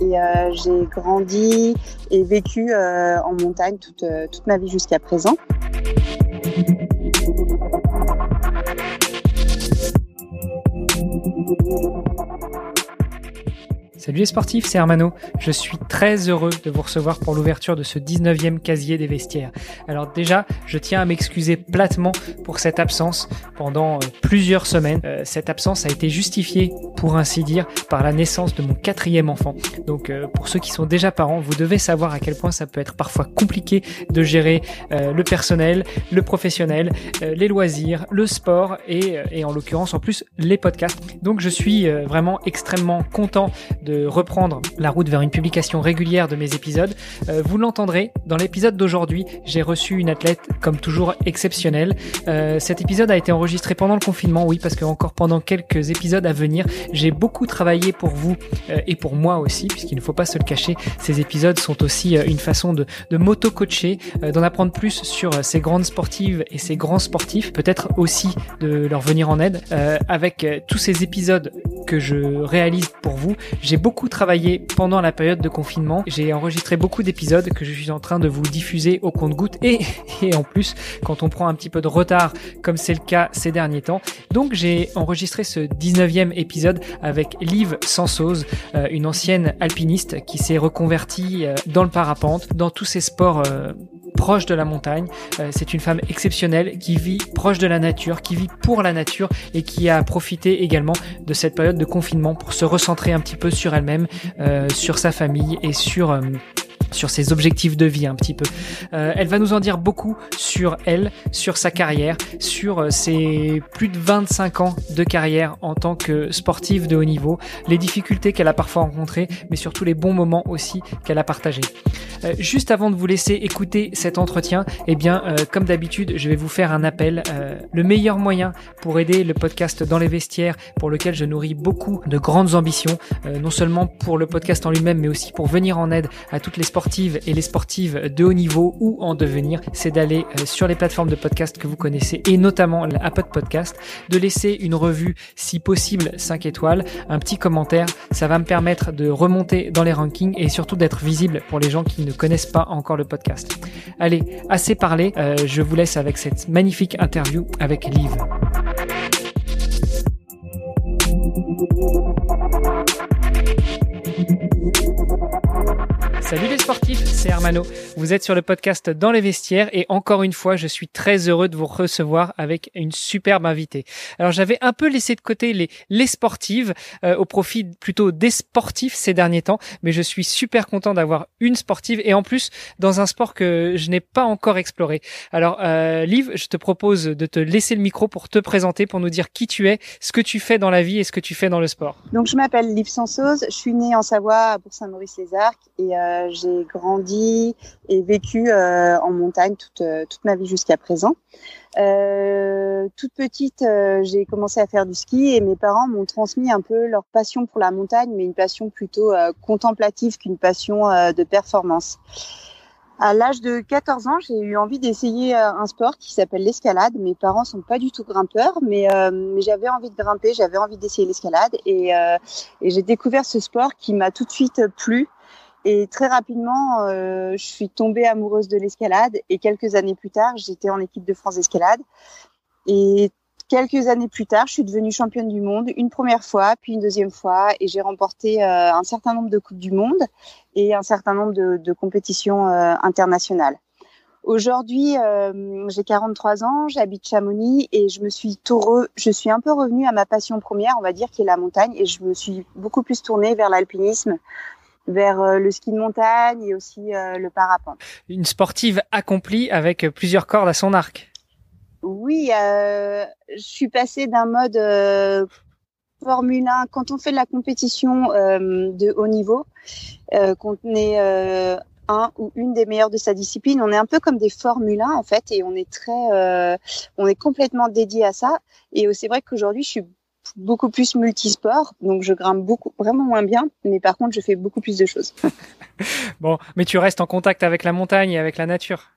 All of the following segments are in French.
Et euh, j'ai grandi et vécu euh, en montagne euh, toute ma vie jusqu'à présent. Salut les sportifs, c'est Hermano. Je suis très heureux de vous recevoir pour l'ouverture de ce 19e casier des vestiaires. Alors déjà, je tiens à m'excuser platement pour cette absence pendant euh, plusieurs semaines. Euh, cette absence a été justifiée, pour ainsi dire, par la naissance de mon quatrième enfant. Donc euh, pour ceux qui sont déjà parents, vous devez savoir à quel point ça peut être parfois compliqué de gérer le personnel, le professionnel, les loisirs, le sport et, et en l'occurrence en plus les podcasts. Donc je suis vraiment extrêmement content de reprendre la route vers une publication régulière de mes épisodes. Euh, vous l'entendrez, dans l'épisode d'aujourd'hui, j'ai reçu une athlète comme toujours exceptionnelle. Euh, cet épisode a été enregistré pendant le confinement, oui, parce que encore pendant quelques épisodes à venir, j'ai beaucoup travaillé pour vous euh, et pour moi aussi, puisqu'il ne faut pas se le cacher, ces épisodes sont aussi une façon de, de m'auto-coacher, d'en apprendre plus sur ces grandes sportives et ces grands sportifs, peut-être aussi de leur venir en aide. avec tous ces épisodes que je réalise pour vous, j'ai beaucoup travaillé pendant la période de confinement. J'ai enregistré beaucoup d'épisodes que je suis en train de vous diffuser au compte-goutte et, et en plus, quand on prend un petit peu de retard, comme c'est le cas ces derniers temps. Donc, j'ai enregistré ce 19e épisode avec Liv Sansose, euh, une ancienne alpiniste qui s'est reconvertie euh, dans le parapente, dans tous ces sports euh, proche de la montagne. Euh, c'est une femme exceptionnelle qui vit proche de la nature, qui vit pour la nature et qui a profité également de cette période de confinement pour se recentrer un petit peu sur elle-même, euh, sur sa famille et sur euh, sur ses objectifs de vie un petit peu. Euh, elle va nous en dire beaucoup sur elle, sur sa carrière, sur ses plus de 25 ans de carrière en tant que sportive de haut niveau, les difficultés qu'elle a parfois rencontrées, mais surtout les bons moments aussi qu'elle a partagés. Euh, juste avant de vous laisser écouter cet entretien, eh bien, euh, comme d'habitude, je vais vous faire un appel. Euh, le meilleur moyen pour aider le podcast dans les vestiaires, pour lequel je nourris beaucoup de grandes ambitions, non seulement pour le podcast en lui-même, mais aussi pour venir en aide à toutes les sportives et les sportives de haut niveau ou en devenir, c'est d'aller sur les plateformes de podcast que vous connaissez et notamment l'Apple Podcast, de laisser une revue si possible 5 étoiles, un petit commentaire, ça va me permettre de remonter dans les rankings et surtout d'être visible pour les gens qui connaissent pas encore le podcast. Allez, assez parlé, euh, je vous laisse avec cette magnifique interview avec Liv. Salut les sportifs, c'est Hermano. Vous êtes sur le podcast Dans les vestiaires et encore une fois, je suis très heureux de vous recevoir avec une superbe invitée. Alors j'avais un peu laissé de côté les, les sportives euh, au profit plutôt des sportifs ces derniers temps, mais je suis super content d'avoir une sportive et en plus dans un sport que je n'ai pas encore exploré. Alors euh, Liv, je te propose de te laisser le micro pour te présenter, pour nous dire qui tu es, ce que tu fais dans la vie et ce que tu fais dans le sport. Donc je m'appelle Liv Sansose, je suis née en Savoie à Bourg-Saint-Maurice-les-Arcs et euh, euh, j'ai grandi et vécu euh, en montagne toute, euh, toute ma vie jusqu'à présent. toute petite, j'ai commencé à faire du ski et mes parents m'ont transmis un peu leur passion pour la montagne, mais une passion plutôt contemplative qu'une passion de performance. À l'âge de 14 ans, j'ai eu envie d'essayer un sport qui s'appelle l'escalade. Mes parents sont pas du tout grimpeurs, mais, mais j'avais envie de grimper, j'avais envie d'essayer l'escalade et, et j'ai découvert ce sport qui m'a tout de suite plu. Et très rapidement, euh, je suis tombée amoureuse de l'escalade. Et quelques années plus tard, j'étais en équipe de France d'escalade. Et quelques années plus tard, je suis devenue championne du monde une première fois, puis une deuxième fois. Et j'ai remporté euh, un certain nombre de Coupes du Monde et un certain nombre de, compétitions euh, internationales. Aujourd'hui, j'ai 43 ans, j'habite Chamonix et je me suis je suis un peu revenue à ma passion première, on va dire, qui est la montagne, et je me suis beaucoup plus tournée vers l'alpinisme, vers euh, le ski de montagne et aussi euh, le parapente. Une sportive accomplie avec plusieurs cordes à son arc. Oui, euh, je suis passée d'un mode euh, Formule 1 quand on fait de la compétition euh, de haut niveau, euh, qu'on est un ou une des meilleures de sa discipline, on est un peu comme des Formule 1 en fait et on est très, on est complètement dédié à ça. Et c'est vrai qu'aujourd'hui, je suis beaucoup plus multisport, donc je grimpe beaucoup, vraiment moins bien, mais par contre, je fais beaucoup plus de choses. bon, mais tu restes en contact avec la montagne et avec la nature.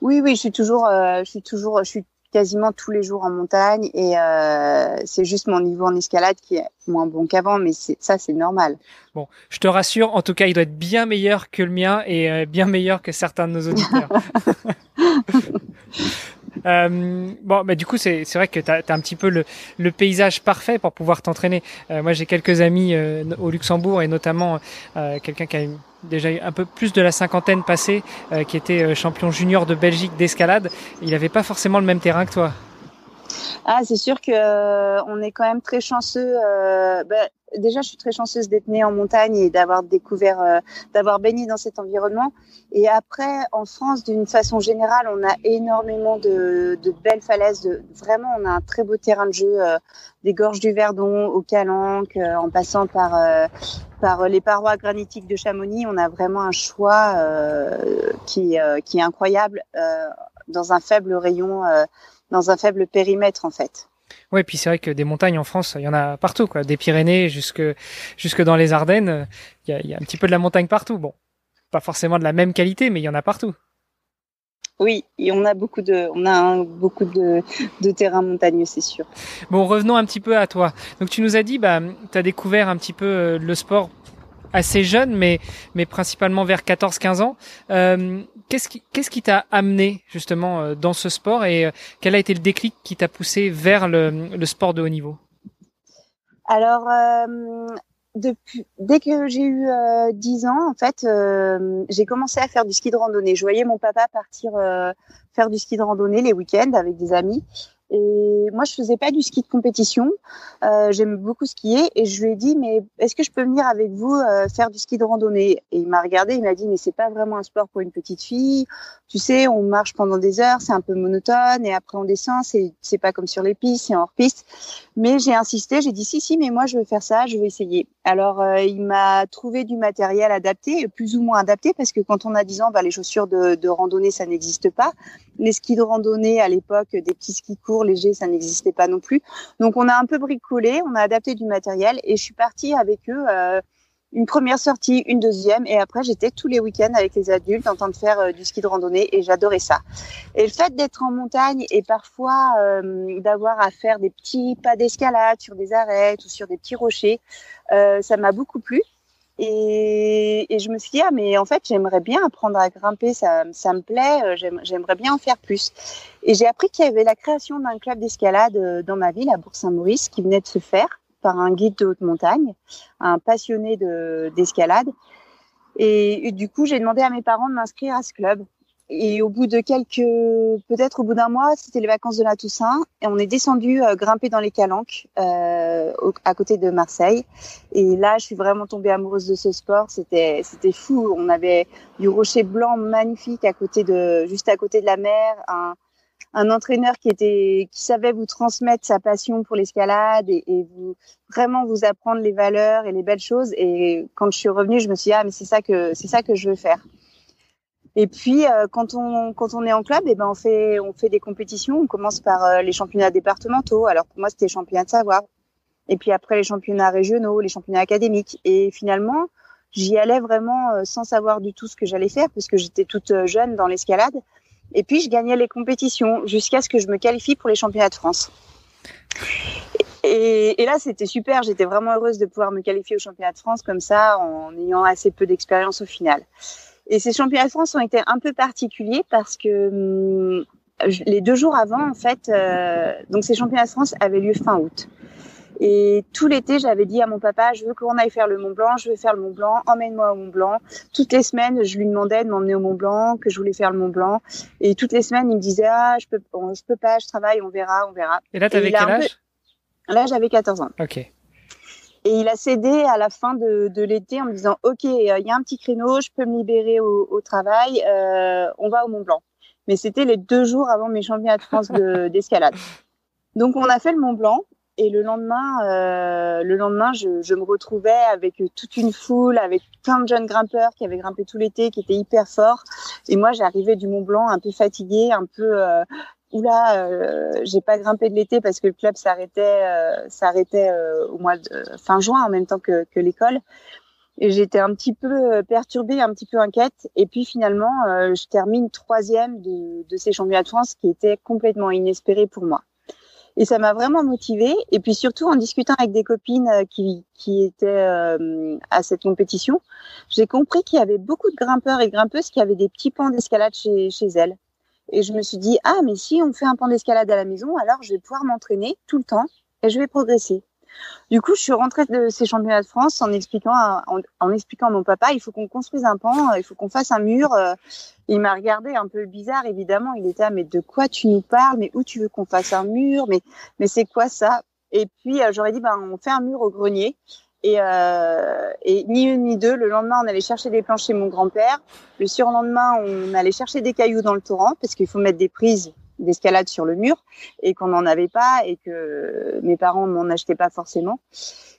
Oui, oui, je suis toujours, euh, je suis toujours, je suis quasiment tous les jours en montagne et euh, c'est juste mon niveau en escalade qui est moins bon qu'avant, mais ça, c'est normal. Bon, je te rassure, en tout cas, il doit être bien meilleur que le mien et euh, bien meilleur que certains de nos auditeurs. Euh, bon, bah, du coup, c'est vrai que tu as, un petit peu le, le, paysage parfait pour pouvoir t'entraîner. Euh, moi, j'ai quelques amis euh, au Luxembourg et notamment euh, quelqu'un qui a déjà un peu plus de la cinquantaine passée, qui était champion junior de Belgique d'escalade. Il n'avait pas forcément le même terrain que toi. Ah, c'est sûr que on est quand même très chanceux. Bah, déjà, je suis très chanceuse d'être née en montagne et d'avoir découvert, euh, d'avoir baigné dans cet environnement. Et après, en France, d'une façon générale, on a énormément de, de, belles falaises. De, vraiment, on a un très beau terrain de jeu, euh, des gorges du Verdon au Calanque, euh, en passant par par les parois granitiques de Chamonix. On a vraiment un choix qui qui est incroyable dans un faible rayon, dans un faible périmètre en fait. Ouais, puis c'est vrai que des montagnes en France, il y en a partout, quoi. Des Pyrénées jusque jusque dans les Ardennes, il y a, y a, un petit peu de la montagne partout. Bon, pas forcément de la même qualité, mais il y en a partout. Oui, et on a beaucoup de, on a beaucoup de, de terrains montagneux, c'est sûr. Bon, revenons un petit peu à toi. Donc tu nous as dit, bah, tu as découvert un petit peu euh, le sport assez jeune, mais, mais principalement vers 14-15 ans. Euh, qu'est-ce qui t'a amené justement euh, dans ce sport et euh, quel a été le déclic qui t'a poussé vers le, sport de haut niveau? Alors, depuis, dès que j'ai eu euh, 10 ans, en fait, j'ai commencé à faire du ski de randonnée. Je voyais mon papa partir faire du ski de randonnée les week-ends avec des amis. Et moi, je faisais pas du ski de compétition. Euh, J'aime beaucoup skier. Et je lui ai dit, mais est-ce que je peux venir avec vous euh, faire du ski de randonnée? Et il m'a regardé, il m'a dit, mais c'est pas vraiment un sport pour une petite fille. Tu sais, on marche pendant des heures, c'est un peu monotone. Et après, on descend. C'est pas comme sur les pistes, c'est hors piste. Mais j'ai insisté. J'ai dit, si, si, mais moi, je veux faire ça. Je vais essayer. Alors, euh, il m'a trouvé du matériel adapté, plus ou moins adapté, parce que quand on a 10 ans, bah, les chaussures de, de randonnée, ça n'existe pas. Les skis de randonnée, à l'époque, des petits skis courts, légers, ça n'existait pas non plus. Donc, on a un peu bricolé, on a adapté du matériel, et je suis partie avec eux euh, une première sortie, une deuxième, et après, j'étais tous les week-ends avec les adultes en train de faire euh, du ski de randonnée, et j'adorais ça. Et le fait d'être en montagne et parfois d'avoir à faire des petits pas d'escalade sur des arêtes ou sur des petits rochers, euh, ça m'a beaucoup plu. Et, et, je me suis dit, ah, mais en fait, j'aimerais bien apprendre à grimper, ça, ça me plaît, euh, j'aimerais bien en faire plus. Et j'ai appris qu'il y avait la création d'un club d'escalade euh, dans ma ville, à Bourg-Saint-Maurice, qui venait de se faire par un guide de haute montagne, un passionné d'escalade. et, et, du coup, j'ai demandé à mes parents de m'inscrire à ce club. Et au bout de quelques, peut-être au bout d'un mois, c'était les vacances de la Toussaint, et on est descendu euh, grimper dans les calanques euh, à côté de Marseille. Et là, je suis vraiment tombée amoureuse de ce sport. C'était, c'était fou. On avait du rocher blanc magnifique à côté de, juste à côté de la mer, un, un entraîneur qui était, qui savait vous transmettre sa passion pour l'escalade et, et, vous vraiment vous apprendre les valeurs et les belles choses. Et quand je suis revenue, je me suis dit ah mais c'est ça que c'est ça que je veux faire. Et puis euh, quand on quand on est en club, et eh ben on fait on fait des compétitions. On commence par euh, les championnats départementaux. Alors pour moi c'était les championnats de savoir. Et puis après les championnats régionaux, les championnats académiques. Et finalement j'y allais vraiment euh, sans savoir du tout ce que j'allais faire parce que j'étais toute jeune dans l'escalade. Et puis je gagnais les compétitions jusqu'à ce que je me qualifie pour les championnats de France. Et, et là, c'était super. J'étais vraiment heureuse de pouvoir me qualifier aux championnats de France comme ça, en ayant assez peu d'expérience au final. Et ces championnats de France ont été un peu particuliers parce que hum, les deux jours avant, en fait, euh, donc ces championnats de France avaient lieu fin août. Et tout l'été, j'avais dit à mon papa, je veux qu'on aille faire le Mont Blanc, je veux faire le Mont Blanc, emmène-moi au Mont Blanc. Toutes les semaines, je lui demandais de m'emmener au Mont Blanc, que je voulais faire le Mont Blanc. Et toutes les semaines, il me disait, ah, je peux, je peux pas, je travaille, on verra, on verra. Et là, t'avais quel âge? Là, j'avais 14 ans. Ok. Et il a cédé à la fin de, de l'été en me disant Ok, euh, il y a un petit créneau, je peux me libérer au, au travail, euh, on va au Mont Blanc. Mais c'était les deux jours avant mes championnats de France d'escalade. Donc on a fait le Mont Blanc et le lendemain, euh, le lendemain, je, je, me retrouvais avec toute une foule, avec plein de jeunes grimpeurs qui avaient grimpé tout l'été, qui étaient hyper forts. Et moi, j'arrivais du Mont Blanc un peu fatiguée, un peu euh, oula, euh, j'ai pas grimpé de l'été parce que le club s'arrêtait, euh, s'arrêtait euh, au mois de fin juin en même temps que, que l'école. Et j'étais un petit peu perturbée, un petit peu inquiète. Et puis finalement, je termine troisième de, de ces championnats de France, qui était complètement inespéré pour moi. Et ça m'a vraiment motivée. Et puis surtout en discutant avec des copines euh, qui, qui étaient euh, à cette compétition, j'ai compris qu'il y avait beaucoup de grimpeurs et grimpeuses qui avaient des petits pans d'escalade chez, chez elles. Et je me suis dit, ah, mais si on fait un pan d'escalade à la maison, alors je vais pouvoir m'entraîner tout le temps et je vais progresser. Du coup, je suis rentrée de ces championnats de France en expliquant, à mon papa, il faut qu'on construise un pan, il faut qu'on fasse un mur. Euh. Il m'a regardé un peu bizarre, évidemment. Il était, ah, mais de quoi tu nous parles? Mais où tu veux qu'on fasse un mur? Mais, mais c'est quoi ça? Et puis, euh, j'aurais dit, ben, on fait un mur au grenier. Et, euh, et, ni une ni deux, le lendemain, on allait chercher des planches chez mon grand-père. Le surlendemain, on allait chercher des cailloux dans le torrent parce qu'il faut mettre des prises d'escalade sur le mur et qu'on n'en avait pas et que mes parents m'en achetaient pas forcément.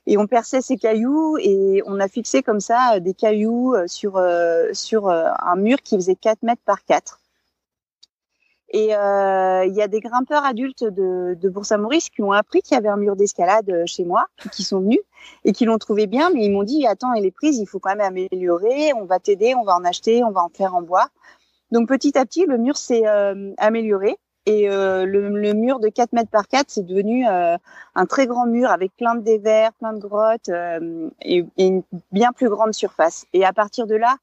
Et on perçait ces cailloux et on a fixé comme ça des cailloux euh, sur euh, sur euh, un mur qui faisait 4 mètres par 4. Et il y a des grimpeurs adultes de, de Bourg-Saint-Maurice qui ont appris qu'il y avait un mur d'escalade chez moi, qui sont venus et qui l'ont trouvé bien, mais ils m'ont dit attends, et les prises, il faut quand même améliorer. On va t'aider, on va en acheter, on va en faire en bois. Donc petit à petit, le mur s'est amélioré. Et euh, le, le, mur de 4 mètres par 4, c'est devenu euh, un très grand mur avec plein de dévers, plein de grottes euh, et, et, une bien plus grande surface. Et à partir de là,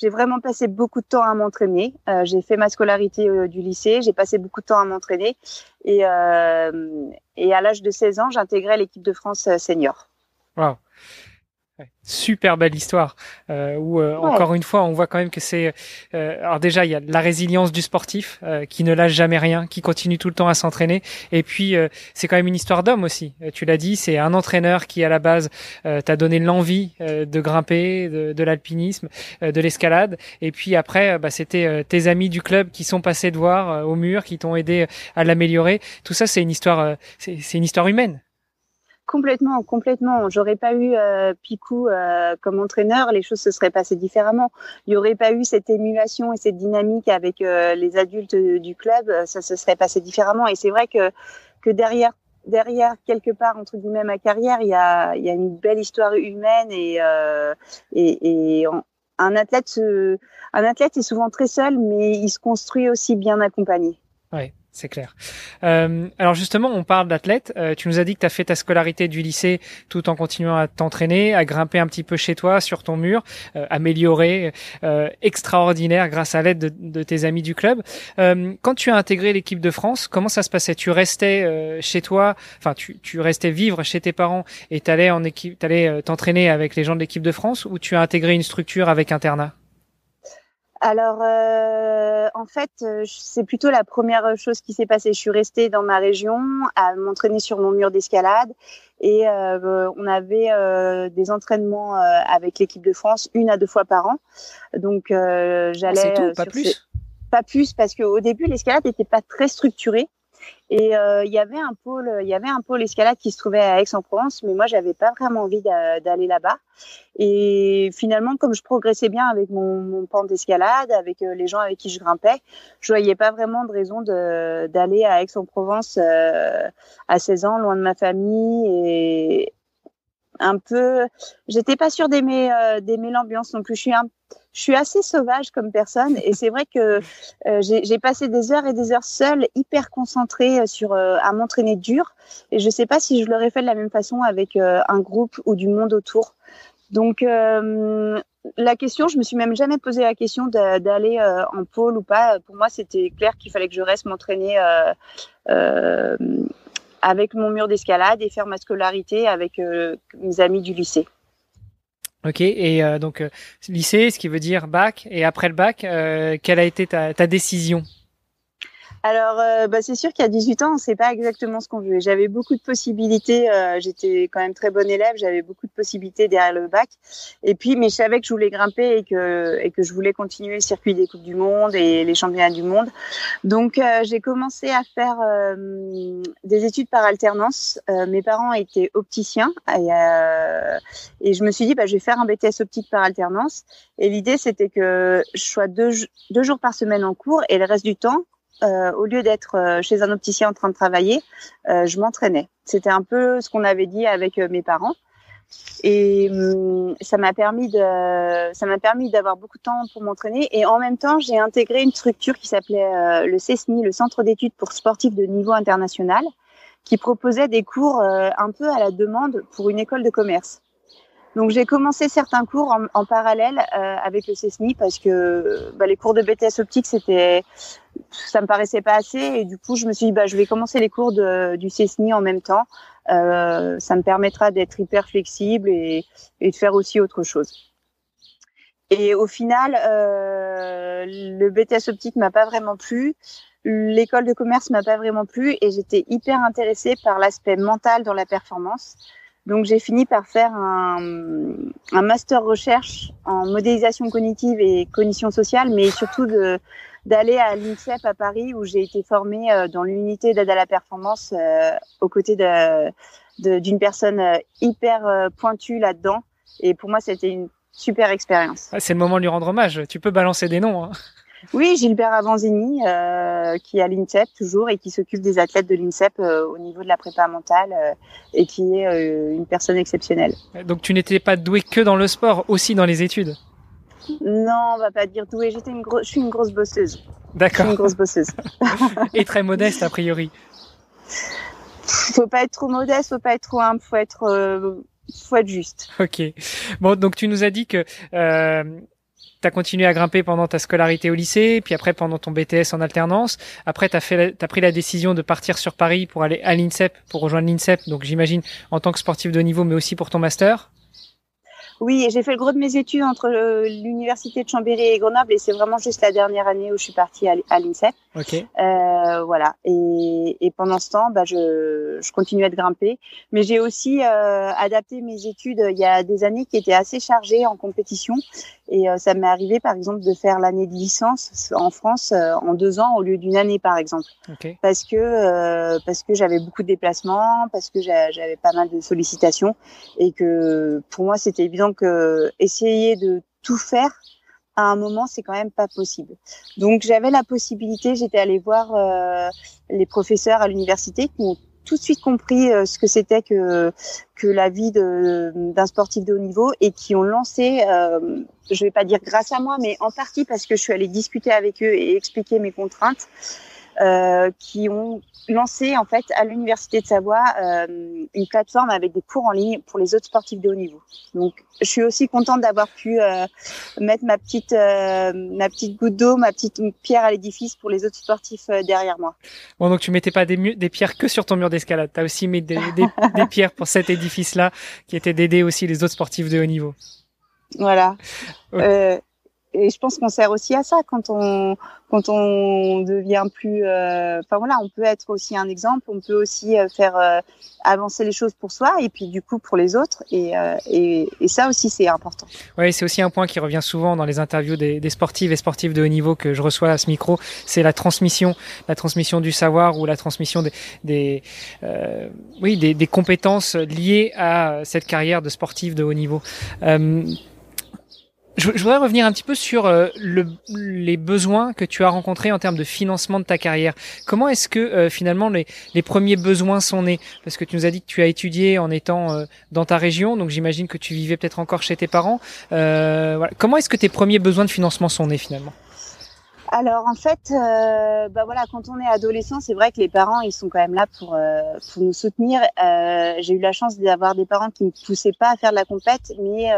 j'ai vraiment passé beaucoup de temps à m'entraîner. Euh, j'ai fait ma scolarité du lycée, j'ai passé beaucoup de temps à m'entraîner. Et, et à l'âge de 16 ans, j'intégrais l'équipe de France senior. Super belle histoire euh, où euh, encore une fois on voit quand même que c'est euh, alors déjà il y a la résilience du sportif euh, qui ne lâche jamais rien qui continue tout le temps à s'entraîner. Et puis c'est quand même une histoire d'homme aussi. Tu l'as dit c'est un entraîneur qui à la base t'a donné l'envie de grimper de, de l'alpinisme de l'escalade. Et puis après bah, c'était tes amis du club qui sont passés de voir au mur qui t'ont aidé à l'améliorer. Tout ça c'est une histoire c'est une histoire humaine Complètement, complètement. J'aurais pas eu euh, Picou euh, comme entraîneur, les choses se seraient passées différemment. Il y aurait pas eu cette émulation et cette dynamique avec euh, les adultes du club, ça se serait passé différemment. Et c'est vrai que que derrière derrière quelque part entre guillemets ma carrière, il y a il y a une belle histoire humaine et et, et un athlète un athlète est souvent très seul, mais il se construit aussi bien accompagné. C'est clair. Euh, alors justement, on parle d'athlète. Euh, tu nous as dit que tu as fait ta scolarité du lycée tout en continuant à t'entraîner, à grimper un petit peu chez toi, sur ton mur, euh, amélioré, euh, extraordinaire grâce à l'aide de, tes amis du club. Quand tu as intégré l'équipe de France, comment ça se passait? Tu restais chez toi, enfin tu, tu restais vivre chez tes parents et t'allais en t'allais t'entraîner avec les gens de l'équipe de France ou tu as intégré une structure avec internat? Alors, euh, en fait, euh, c'est plutôt la première chose qui s'est passée. Je suis restée dans ma région à m'entraîner sur mon mur d'escalade et euh, on avait euh, des entraînements euh, avec l'équipe de France une à deux fois par an. Donc, euh, j'allais. Ah, pas plus? Pas plus parce qu'au début, l'escalade n'était pas très structurée. Et euh, il y avait un pôle, il y avait un pôle escalade qui se trouvait à Aix-en-Provence, mais moi j'avais pas vraiment envie d'aller là-bas. Et finalement, comme je progressais bien avec mon, mon pan d'escalade, avec euh, les gens avec qui je grimpais, je voyais pas vraiment de raison d'aller à Aix-en-Provence euh, à 16 ans, loin de ma famille et un peu. J'étais pas sûre d'aimer d'aimer l'ambiance non plus. Je suis je suis assez sauvage comme personne et c'est vrai que euh, j'ai passé des heures et des heures seule, hyper concentrée euh, sur euh, à m'entraîner dur et je sais pas si je l'aurais fait de la même façon avec un groupe ou du monde autour. Donc la question, je me suis même jamais posé la question d'aller en pôle ou pas. Pour moi, c'était clair qu'il fallait que je reste m'entraîner avec mon mur d'escalade et faire ma scolarité avec mes amis du lycée. Ok, et euh, donc euh, lycée, ce qui veut dire bac, et après le bac, euh, quelle a été ta décision? Alors, euh, bah, c'est sûr qu'à 18 ans, on ne sait pas exactement ce qu'on veut. J'avais beaucoup de possibilités. Euh, J'étais quand même très bonne élève. J'avais beaucoup de possibilités derrière le bac. Et puis, mais je savais que je voulais grimper et que et que je voulais continuer le circuit des coupes du monde et les championnats du monde. Donc, euh, j'ai commencé à faire euh, des études par alternance. mes parents étaient opticiens et, et je me suis dit, bah, je vais faire un BTS optique par alternance. Et l'idée, c'était que je sois deux, deux jours par semaine en cours et le reste du temps, euh, au lieu d'être euh, chez un opticien en train de travailler, euh, je m'entraînais. C'était un peu ce qu'on avait dit avec mes parents. Et hum, ça m'a permis de, ça m'a permis d'avoir beaucoup de temps pour m'entraîner. Et en même temps, j'ai intégré une structure qui s'appelait euh, le CESNI, le Centre d'études pour sportifs de niveau international, qui proposait des cours euh, un peu à la demande pour une école de commerce. Donc j'ai commencé certains cours en, en parallèle euh, avec le CESNI parce que bah, les cours de BTS optique c'était ça me paraissait pas assez et du coup je me suis dit bah je vais commencer les cours de, du CESNI en même temps. Euh, ça me permettra d'être hyper flexible et, et, de faire aussi autre chose. Et au final, euh, le BTS optique m'a pas vraiment plu. L'école de commerce m'a pas vraiment plu et j'étais hyper intéressée par l'aspect mental dans la performance. Donc j'ai fini par faire un, master recherche en modélisation cognitive et cognition sociale, mais surtout d'aller à l'INSEP à Paris où j'ai été formée euh, dans l'unité d'aide à la performance euh, aux côtés d'une personne euh, hyper pointue là-dedans. Et pour moi, c'était une super expérience. C'est le moment de lui rendre hommage. Tu peux balancer des noms. Hein. Oui, Gilbert Avanzini, euh, qui est à l'INSEP toujours et qui s'occupe des athlètes de l'INSEP euh, au niveau de la prépa mentale euh, et qui est une personne exceptionnelle. Donc tu n'étais pas doué que dans le sport, aussi dans les études? Non, on va pas dire doué. J'étais une grosse, je suis une grosse bosseuse. D'accord. Une grosse bosseuse. et très modeste a priori. Faut pas être trop modeste, faut pas être trop humble, faut être faut être juste. Ok. Bon, donc tu nous as dit que euh, tu as continué à grimper pendant ta scolarité au lycée, puis après pendant ton BTS en alternance. Après, tu as, as pris la décision de partir sur Paris pour aller à l'INSEP, pour rejoindre l'INSEP, donc j'imagine en tant que sportif de niveau, mais aussi pour ton master. Oui, j'ai fait le gros de mes études entre l'université de Chambéry et Grenoble, et c'est vraiment juste la dernière année où je suis partie à, l'INSEP. Ok. Euh, voilà. Et, et, pendant ce temps, bah, je, je continuais de grimper, mais j'ai aussi euh, adapté mes études il y a des années qui étaient assez chargées en compétition, et euh, ça m'est arrivé, par exemple, de faire l'année de licence en France euh, en deux ans au lieu d'une année, par exemple, okay. parce que euh, parce que j'avais beaucoup de déplacements, parce que j'avais pas mal de sollicitations, et que pour moi c'était évident que essayer de tout faire à un moment, c'est quand même pas possible. Donc j'avais la possibilité, j'étais allée voir euh, les professeurs à l'université qui m'ont tout de suite compris euh, ce que c'était que que la vie d'un sportif de haut niveau et qui ont lancé, euh, je vais pas dire grâce à moi, mais en partie parce que je suis allée discuter avec eux et expliquer mes contraintes, euh, qui ont lancé en fait à l'université de Savoie euh, une plateforme avec des cours en ligne pour les autres sportifs de haut niveau. Donc je suis aussi contente d'avoir pu euh, mettre ma petite ma petite goutte d'eau, ma petite pierre à l'édifice pour les autres sportifs derrière moi. Bon donc tu mettais pas des, des pierres que sur ton mur d'escalade, tu as aussi mis des, des, des pierres pour cet édifice là qui était d'aider aussi les autres sportifs de haut niveau. Voilà. Et je pense qu'on sert aussi à ça quand on quand on devient plus euh, enfin voilà on peut être aussi un exemple on peut aussi euh, faire euh, avancer les choses pour soi et puis du coup pour les autres et euh, et, et, ça aussi c'est important. Oui c'est aussi un point qui revient souvent dans les interviews des, des sportives et sportifs de haut niveau que je reçois à ce micro c'est la transmission la transmission du savoir ou la transmission des, des euh, oui des, des, compétences liées à cette carrière de sportif de haut niveau je, je, voudrais revenir un petit peu sur euh, le, les besoins que tu as rencontrés en termes de financement de ta carrière. Comment est-ce que euh, finalement les, les, premiers besoins sont nés? Parce que tu nous as dit que tu as étudié en étant euh, dans ta région, donc j'imagine que tu vivais peut-être encore chez tes parents. Voilà. Comment est-ce que tes premiers besoins de financement sont nés finalement? Alors en fait, euh, bah voilà, quand on est adolescent, c'est vrai que les parents ils sont quand même là pour euh, pour nous soutenir. Euh, J'ai eu la chance d'avoir des parents qui me poussaient pas à faire de la compète, mais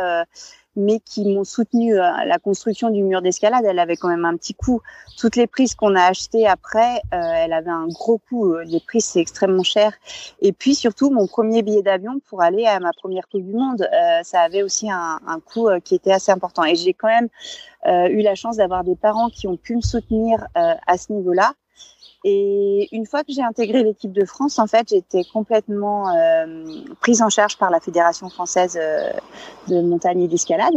mais qui m'ont soutenu. Euh, la construction du mur d'escalade, elle avait quand même un petit coût. Toutes les prises qu'on a achetées après, euh, elle avait un gros coût. Les prises, c'est extrêmement cher. Et puis surtout, mon premier billet d'avion pour aller à ma première Coupe du Monde, euh, ça avait aussi un, un coût euh, qui était assez important. Et j'ai quand même euh, eu la chance d'avoir des parents qui ont pu me soutenir euh, à ce niveau-là. Et une fois que j'ai intégré l'équipe de France, en fait, j'étais complètement euh, prise en charge par la Fédération française euh, de montagne et d'escalade.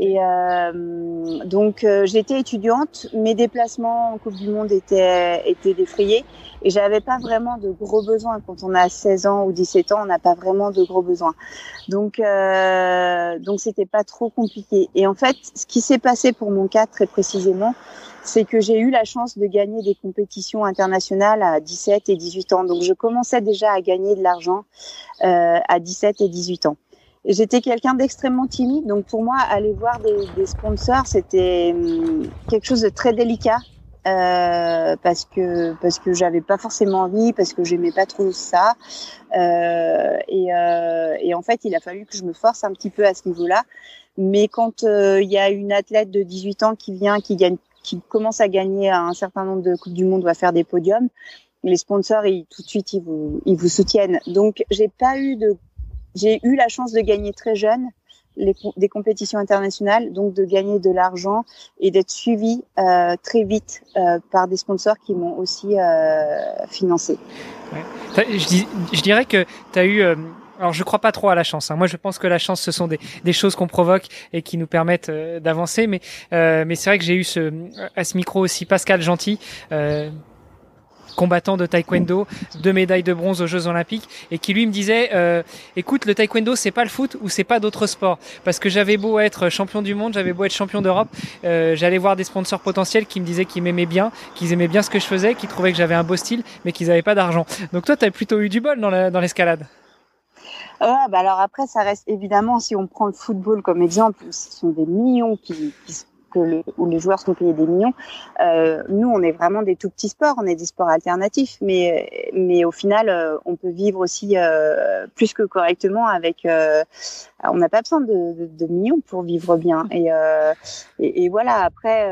Et euh, donc, euh, j'étais étudiante, mes déplacements en Coupe du Monde étaient, étaient défrayés et j'avais pas vraiment de gros besoins. Quand on a 16 ans ou 17 ans, on n'a pas vraiment de gros besoins. Donc, euh, donc c'était pas trop compliqué. Et en fait, ce qui s'est passé pour mon cas très précisément, c'est que j'ai eu la chance de gagner des compétitions internationales à 17 et 18 ans. Donc je commençais déjà à gagner de l'argent euh, à 17 et 18 ans. j'étais quelqu'un d'extrêmement timide, donc pour moi, aller voir des, des sponsors, c'était hum, quelque chose de très délicat. Euh, parce que parce que j'avais pas forcément envie, parce que j'aimais pas trop ça, euh, et, euh, et en fait il a fallu que je me force un petit peu à ce niveau-là. Mais quand euh, il y a une athlète de 18 ans qui vient, qui gagne, qui commence à gagner un certain nombre de coupes du monde, va faire des podiums, les sponsors ils, tout de suite ils vous ils vous soutiennent. Donc j'ai pas eu de j'ai eu la chance de gagner très jeune les, des compétitions internationales, donc de gagner de l'argent et d'être suivi euh, très vite euh, par des sponsors qui m'ont aussi euh, financé. Je, je, dirais que tu as eu... Euh, alors je crois pas trop à la chance. Hein. Moi je pense que la chance ce sont des, des choses qu'on provoque et qui nous permettent euh, d'avancer. Mais, euh, mais c'est vrai que j'ai eu ce, à ce micro aussi Pascal Gentil combattant de taekwondo, deux médailles de bronze aux Jeux Olympiques, et qui lui me disait, euh, écoute, le taekwondo c'est pas le foot ou c'est pas d'autres sports, parce que j'avais beau être champion du monde, j'avais beau être champion d'Europe, euh, j'allais voir des sponsors potentiels qui me disaient qu'ils m'aimaient bien, qu'ils aimaient bien ce que je faisais, qu'ils trouvaient que j'avais un beau style, mais qu'ils n'avaient pas d'argent. Donc toi, tu as plutôt eu du bol dans l'escalade? Ouais, bah alors après, ça reste évidemment, si on prend le football comme exemple, ce sont des millions qui, qui le, où les joueurs sont payés des millions. Euh, nous, on est vraiment des tout petits sports, on est des sports alternatifs, mais mais au final, euh, on peut vivre aussi euh, plus que correctement avec. On n'a pas besoin de, millions pour vivre bien. Et, et voilà. Après,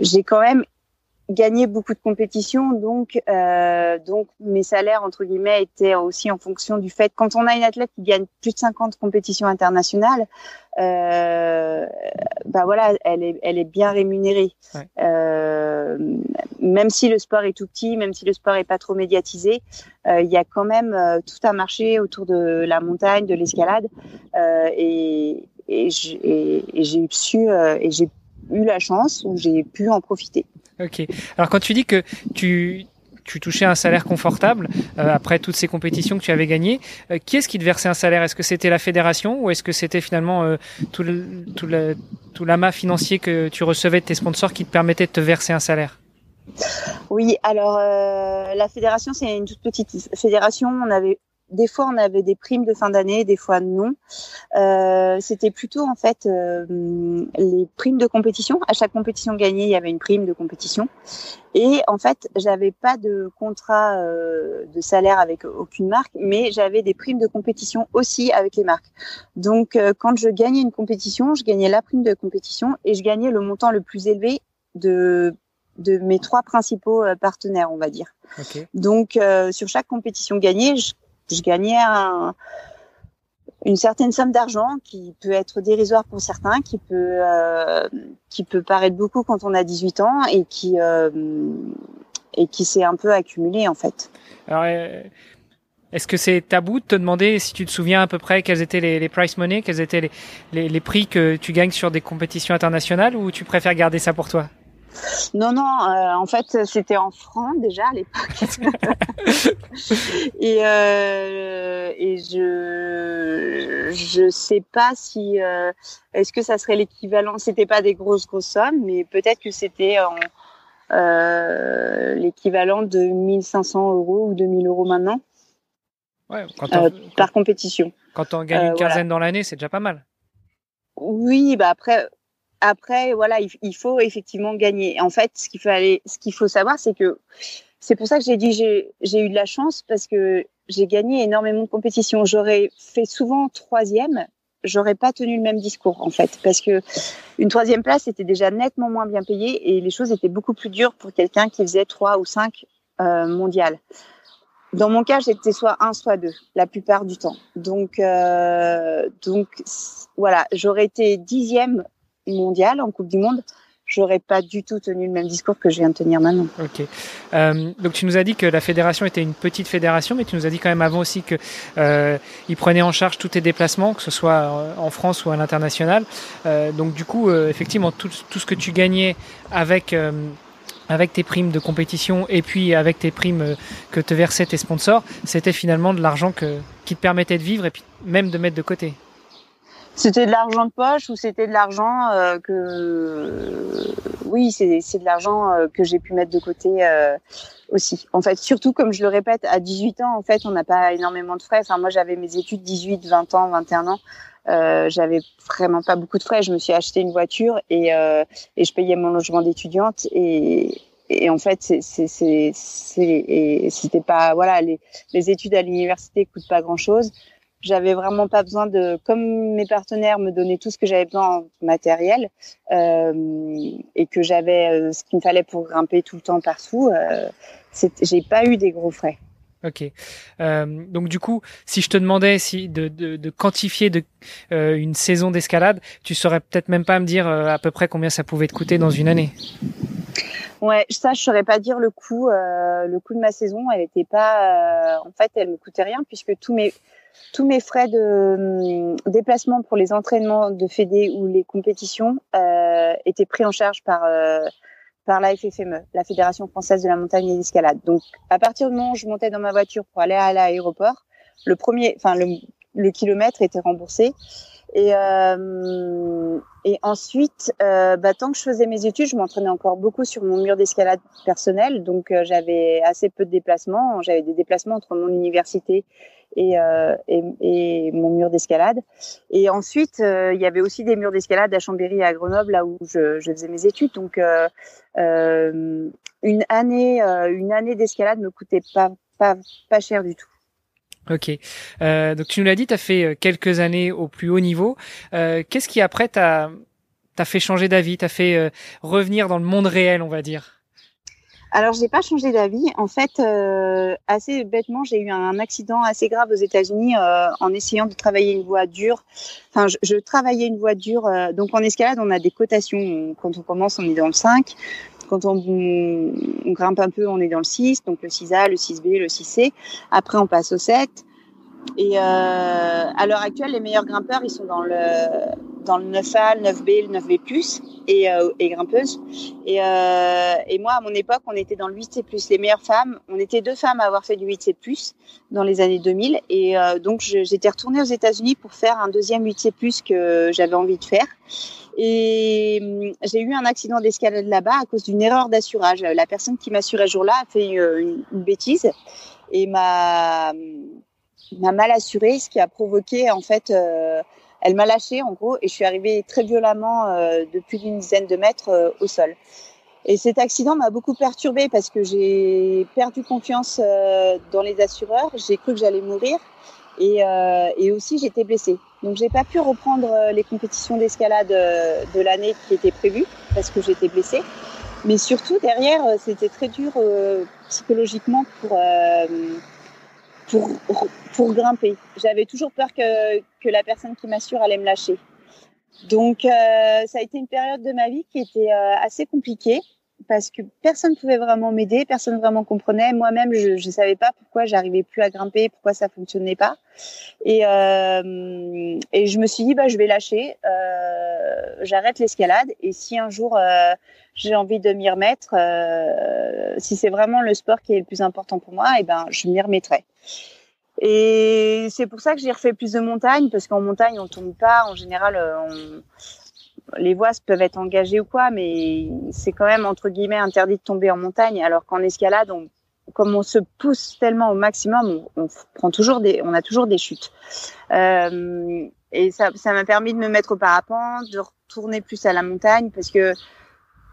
j'ai quand même gagné beaucoup de compétitions, donc euh, donc mes salaires entre guillemets étaient aussi en fonction du fait quand on a une athlète qui gagne plus de 50 compétitions internationales, euh, bah voilà, elle est elle est bien rémunérée. Ouais. Euh, même si le sport est tout petit, même si le sport est pas trop médiatisé, euh, il y a quand même euh, tout un marché autour de la montagne, de l'escalade, euh, et et j'ai su et j'ai eu la chance où j'ai pu en profiter. Ok. Alors quand tu dis que tu tu touchais un salaire confortable euh, après toutes ces compétitions que tu avais gagnées. Euh, qui est-ce qui te versait un salaire? Est-ce que c'était la fédération ou est-ce que c'était finalement euh, tout, le, tout, tout l'amas financier que tu recevais de tes sponsors qui te permettait de te verser un salaire? Oui, alors euh, la fédération, c'est une toute petite fédération. On avait des fois, on avait des primes de fin d'année, des fois non. Euh, C'était plutôt en fait euh, les primes de compétition. À chaque compétition gagnée, il y avait une prime de compétition. Et en fait, j'avais pas de contrat euh, de salaire avec aucune marque, mais j'avais des primes de compétition aussi avec les marques. Donc, quand je gagnais une compétition, je gagnais la prime de compétition et je gagnais le montant le plus élevé de de mes trois principaux partenaires, on va dire. Okay. Donc, euh, sur chaque compétition gagnée, je je gagnais un, une certaine somme d'argent qui peut être dérisoire pour certains, qui peut euh, qui peut paraître beaucoup quand on a 18 ans et qui euh, et qui s'est un peu accumulé en fait. Alors, euh, est-ce que c'est tabou de te demander si tu te souviens à peu près quels étaient les, les price money, quels étaient les, les, les prix que tu gagnes sur des compétitions internationales ou tu préfères garder ça pour toi? Non, non, euh, en fait, c'était en francs déjà à l'époque. et, euh, et je je sais pas si euh, est-ce que ça serait l'équivalent. C'était pas des grosses grosses sommes, mais peut-être que c'était en l'équivalent de 1500 euros ou 2000 euros maintenant. Ouais, quand on, par compétition. Quand on gagne une quinzaine voilà. dans l'année, c'est déjà pas mal. Oui, bah après, après, voilà, il, faut effectivement gagner. En fait, ce qu'il faut ce qu'il faut savoir, c'est que c'est pour ça que j'ai dit j'ai eu de la chance parce que j'ai gagné énormément de compétitions. J'aurais fait souvent troisième, j'aurais pas tenu le même discours en fait, parce que une troisième place était déjà nettement moins bien payée et les choses étaient beaucoup plus dures pour quelqu'un qui faisait trois ou cinq euh, mondiales. Dans mon cas, j'étais soit un, soit deux, la plupart du temps. Donc, euh, donc voilà, j'aurais été dixième mondiale en Coupe du Monde, j'aurais pas du tout tenu le même discours que je viens de tenir maintenant. Ok. Euh, donc tu nous as dit que la fédération était une petite fédération, mais tu nous as dit quand même avant aussi que euh, prenaient en charge tous tes déplacements, que ce soit en France ou à l'international. Euh, donc du coup, euh, effectivement, tout, ce que tu gagnais avec euh, avec tes primes de compétition et puis avec tes primes euh, que te versaient tes sponsors, c'était finalement de l'argent qui te permettait de vivre et puis même de mettre de côté. C'était de l'argent de poche ou c'était de l'argent euh, que oui c'est c'est de l'argent euh, que j'ai pu mettre de côté euh, aussi. En fait surtout comme je le répète à 18 ans en fait on n'a pas énormément de frais. Enfin moi j'avais mes études 18 20 ans 21 ans. Euh, j'avais vraiment pas beaucoup de frais. Je me suis acheté une voiture et et je payais mon logement d'étudiante. Et et en fait c'est c'est c'est c'était pas voilà les les études à l'université coûtent pas grand chose j'avais vraiment pas besoin de, comme mes partenaires me donnaient tout ce que j'avais besoin en matériel euh, et que j'avais euh, ce qu'il me fallait pour grimper tout le temps partout, euh, j'ai pas eu des gros frais. Ok. Euh, donc du coup, si je te demandais si de, de, de quantifier de, euh, une saison d'escalade, tu saurais peut-être même pas me dire euh, à peu près combien ça pouvait te coûter dans une année. Ouais, ça je saurais pas dire le coût. le coût de ma saison, elle était pas. en fait, elle me coûtait rien puisque tous mes tous mes frais de hum, déplacement pour les entraînements de Fédé ou les compétitions euh, étaient pris en charge par euh, par la FFME, la Fédération française de la montagne et de l'escalade. Donc, à partir du moment où je montais dans ma voiture pour aller à l'aéroport, le premier, enfin le, le kilomètre était remboursé. Et, euh, et ensuite, euh, bah, tant que je faisais mes études, je m'entraînais encore beaucoup sur mon mur d'escalade personnel. Donc, euh, j'avais assez peu de déplacements. J'avais des déplacements entre mon université et, euh, et, et, mon mur d'escalade. Et ensuite, euh, il y avait aussi des murs d'escalade à Chambéry et à Grenoble, là où je, je faisais mes études. Donc, une année, une année d'escalade me coûtait pas, pas, pas cher du tout. Ok. Euh, donc tu nous l'as dit, tu as fait quelques années au plus haut niveau. Euh, Qu'est-ce qui après t'a fait changer d'avis, t'a fait revenir dans le monde réel, on va dire? Alors, j'ai pas changé d'avis. En fait, euh, assez bêtement, j'ai eu un accident assez grave aux États-Unis euh, en essayant de travailler une voie dure. Enfin, je, je travaillais une voie dure. Euh, donc, en escalade, on a des cotations. Quand on commence, on est dans le 5. Quand on, grimpe un peu, on est dans le 6. Donc, le 6A, le 6B, le 6C. Après, on passe au 7. Et euh, à l'heure actuelle, les meilleurs grimpeurs, ils sont dans le dans le 9A, le 9B, le 9B+, et, euh, et grimpeuses. Et, euh, et moi, à mon époque, on était dans le 8C+. Les meilleures femmes, on était deux femmes à avoir fait du 8C+, dans les années 2000. Et euh, donc, j'étais retournée aux États-Unis pour faire un deuxième 8C+, que j'avais envie de faire. Et hum, j'ai eu un accident d'escalade là-bas à cause d'une erreur d'assurage. La personne qui m'assurait jour-là a fait une, une bêtise et m'a m'a mal assuré, ce qui a provoqué en fait, euh, elle m'a lâché en gros et je suis arrivée très violemment euh, de plus d'une dizaine de mètres euh, au sol. Et cet accident m'a beaucoup perturbée parce que j'ai perdu confiance dans les assureurs, j'ai cru que j'allais mourir et, et aussi j'étais blessée. Donc j'ai pas pu reprendre les compétitions d'escalade de l'année qui étaient prévues parce que j'étais blessée. Mais surtout derrière, c'était très dur psychologiquement pour pour, pour grimper. J'avais toujours peur que, que la personne qui m'assure allait me lâcher. Donc, euh, ça a été une période de ma vie qui était euh, assez compliquée parce que personne ne pouvait vraiment m'aider, personne vraiment comprenait. Moi-même, je ne savais pas pourquoi j'arrivais plus à grimper, pourquoi ça fonctionnait pas. Et, euh, et je me suis dit, bah, je vais lâcher, euh, j'arrête l'escalade. Et si un jour euh, j'ai envie de m'y remettre, euh, si c'est vraiment le sport qui est le plus important pour moi, et eh ben, je m'y remettrai. Et c'est pour ça que j'ai refait plus de montagne, parce qu'en montagne, on tombe pas. En général, euh, on, les voies peuvent être engagées ou quoi, mais c'est quand même entre guillemets interdit de tomber en montagne, alors qu'en escalade, comme on se pousse tellement au maximum, on, on, prend toujours des, on a toujours des chutes. Euh, et ça, ça m'a permis de me mettre au parapente, de retourner plus à la montagne, parce que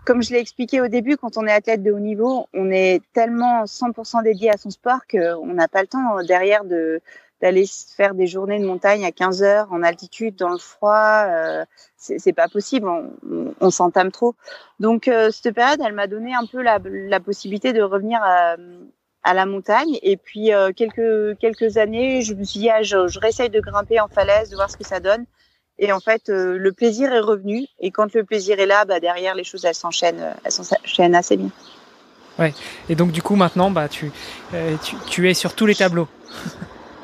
comme je l'ai expliqué au début, quand on est athlète de haut niveau, on est tellement 100% dédié à son sport qu'on n'a pas le temps derrière de d'aller faire des journées de montagne à 15 heures en altitude dans le froid, euh, c'est pas possible, on, on, s'entame trop. Donc euh, cette période, elle m'a donné un peu la, possibilité de revenir à, la montagne. Et puis euh, quelques quelques années, je me suis dit, ah, je, réessaye de grimper en falaise, de voir ce que ça donne. Et en fait, euh, le plaisir est revenu. Et quand le plaisir est là, bah, derrière les choses, elles s'enchaînent, elles s'enchaînent assez bien. Ouais. Et donc du coup maintenant, bah tu, tu es sur tous les tableaux.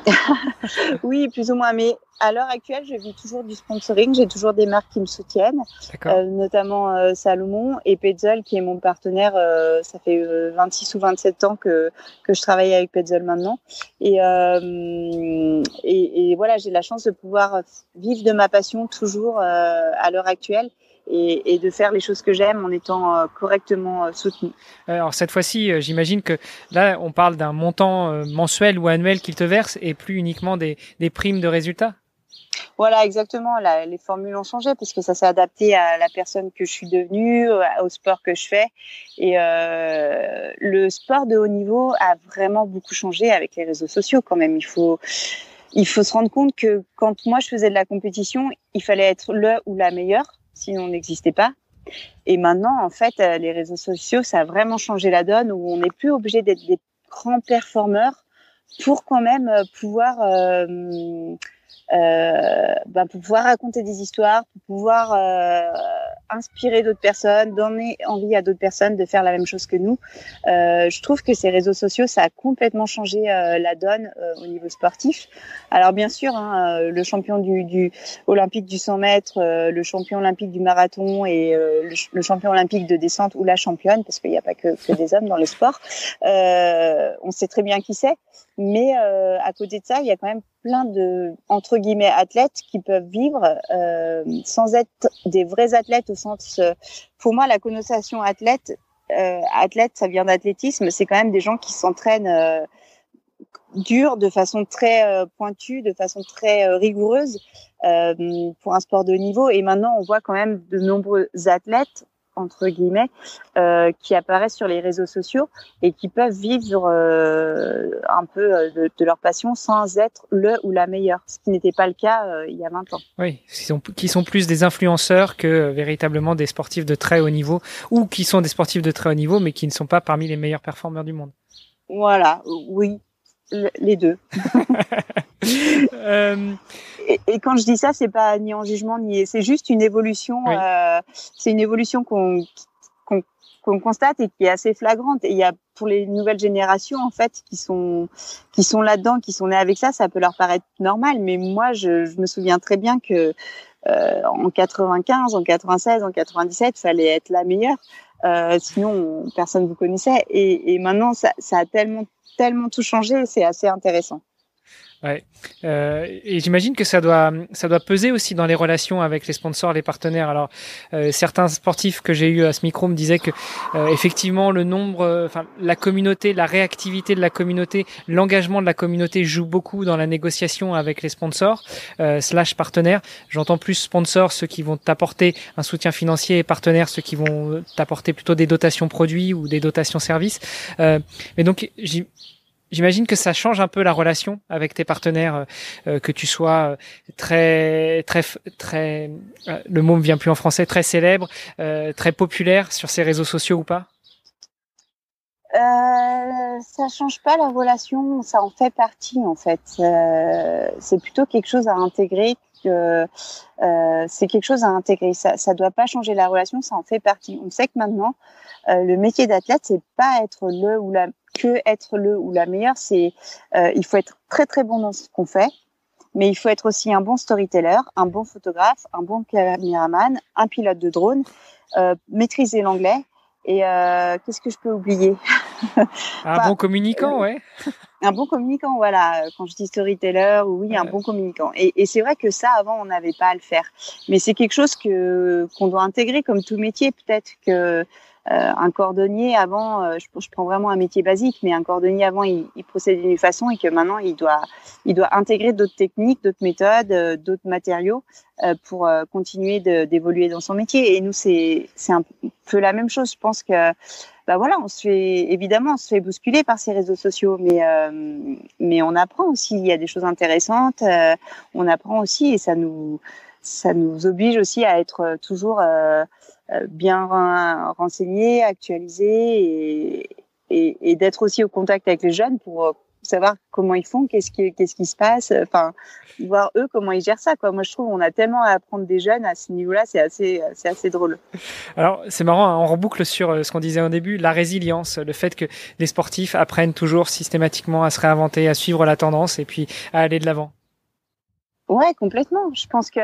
oui, plus ou moins. Mais à l'heure actuelle, je vis toujours du sponsoring. J'ai toujours des marques qui me soutiennent, euh, notamment euh, Salomon et Petzl, qui est mon partenaire. Euh, ça fait 26 ou 27 ans que, que je travaille avec Petzl maintenant. Et, et, et voilà, j'ai la chance de pouvoir vivre de ma passion toujours à l'heure actuelle et, et, de faire les choses que j'aime en étant euh, correctement euh, soutenu. Alors cette fois-ci, euh, j'imagine que là, on parle d'un montant mensuel ou annuel qu'il te verse et plus uniquement des, des primes de résultats? Voilà, exactement. La, les formules ont changé puisque ça s'est adapté à la personne que je suis devenue, au sport que je fais. Et euh, le sport de haut niveau a vraiment beaucoup changé avec les réseaux sociaux quand même. Il faut, il faut se rendre compte que quand moi je faisais de la compétition, il fallait être le ou la meilleure sinon on n'existait pas. Et maintenant, en fait, euh, les réseaux sociaux, ça a vraiment changé la donne où on n'est plus obligé d'être des grands performeurs pour quand même euh, pouvoir euh, bah, pour pouvoir raconter des histoires, pour pouvoir euh, inspirer d'autres personnes, donner envie à d'autres personnes de faire la même chose que nous. Euh, je trouve que ces réseaux sociaux, ça a complètement changé euh, la donne euh, au niveau sportif. Alors bien sûr, hein, le champion du, du, olympique du 100 mètres, le champion olympique du marathon et le, le, champion olympique de descente ou la championne, parce qu'il n'y a pas que, que, des hommes dans le sport, on sait très bien qui c'est. Mais à côté de ça, il y a quand même plein de entre guillemets athlètes qui peuvent vivre euh, sans être des vrais athlètes au sens euh, pour moi la connotation athlète euh, athlète ça vient d'athlétisme c'est quand même des gens qui s'entraînent euh, dur de façon très euh, pointue de façon très rigoureuse pour un sport de haut niveau. Et maintenant on voit quand même de nombreux athlètes entre guillemets, euh, qui apparaissent sur les réseaux sociaux et qui peuvent vivre euh, un peu euh, de, de, leur passion sans être le ou la meilleure, ce qui n'était pas le cas euh, il y a 20 ans. Oui, qui sont, qui sont plus des influenceurs que véritablement des sportifs de très haut niveau, ou qui sont des sportifs de très haut niveau, mais qui ne sont pas parmi les meilleurs performeurs du monde. Voilà, oui, les deux. et, et, quand je dis ça, c'est pas ni en jugement ni c'est juste une évolution. Oui. Euh, c'est une évolution qu'on qu'on qu constate et qui est assez flagrante. Et il y a pour les nouvelles générations en fait qui sont qui sont là-dedans, qui sont nées avec ça, ça peut leur paraître normal. Mais moi, je, je me souviens très bien que euh, en 95, en 96, en 97, fallait être la meilleure. Euh, sinon, personne vous connaissait. Et, et maintenant, ça, ça a tellement tellement tout changé, c'est assez intéressant. Ouais. Euh, et j'imagine que ça doit, ça doit peser aussi dans les relations avec les sponsors, les partenaires. Alors, euh, certains sportifs que j'ai eu à ce micro me disaient que euh, effectivement le nombre, euh, enfin la communauté, la réactivité de la communauté, l'engagement de la communauté joue beaucoup dans la négociation avec les sponsors euh, slash partenaires. J'entends plus sponsors ceux qui vont t'apporter un soutien financier et partenaires ceux qui vont t'apporter plutôt des dotations produits ou des dotations services. Euh, mais donc J'imagine que ça change un peu la relation avec tes partenaires, euh, que tu sois euh, très, très, très, euh, le mot me vient plus en français, très célèbre, euh, très populaire sur ces réseaux sociaux ou pas? Euh, ça change pas la relation, ça en fait partie en fait. Euh, c'est plutôt quelque chose à intégrer. Que, euh, c'est quelque chose à intégrer. Ça, ça doit pas changer la relation, ça en fait partie. On sait que maintenant, euh, le métier d'athlète, c'est pas être le ou la que être le ou la meilleure. C'est euh, il faut être très très bon dans ce qu'on fait, mais il faut être aussi un bon storyteller, un bon photographe, un bon caméraman, un pilote de drone, maîtriser l'anglais et qu'est-ce que je peux oublier? Un enfin, bon communicant, ouais. Un bon communicant, voilà. Quand je dis storyteller, oui, un bon communicant. Et, et c'est vrai que ça, avant, on n'avait pas à le faire. Mais c'est quelque chose que qu'on doit intégrer comme tout métier. Peut-être que un cordonnier avant, euh, je, je, prends vraiment un métier basique, mais un cordonnier avant, il, il procédait d'une façon et que maintenant, il doit, il doit intégrer d'autres techniques, d'autres méthodes, euh, d'autres matériaux euh, pour euh, continuer d'évoluer dans son métier. Et nous, c'est c'est un peu la même chose. Je pense que bah voilà, on se fait évidemment on se fait bousculer par ces réseaux sociaux, mais euh, mais on apprend aussi. Il y a des choses intéressantes. Euh, on apprend aussi et ça nous ça nous oblige aussi à être toujours euh, bien renseignés, actualisés et, et, et d'être aussi au contact avec les jeunes pour savoir comment ils font, qu'est-ce qui, qu'est-ce qui se passe, enfin, voir eux comment ils gèrent ça, quoi. Moi, je trouve on a tellement à apprendre des jeunes à ce niveau-là, c'est assez, c'est assez drôle. Alors, c'est marrant, hein, on reboucle sur euh, ce qu'on disait au début, la résilience, le fait que les sportifs apprennent toujours systématiquement à se réinventer, à suivre la tendance et puis à aller de l'avant. Ouais, complètement. Je pense que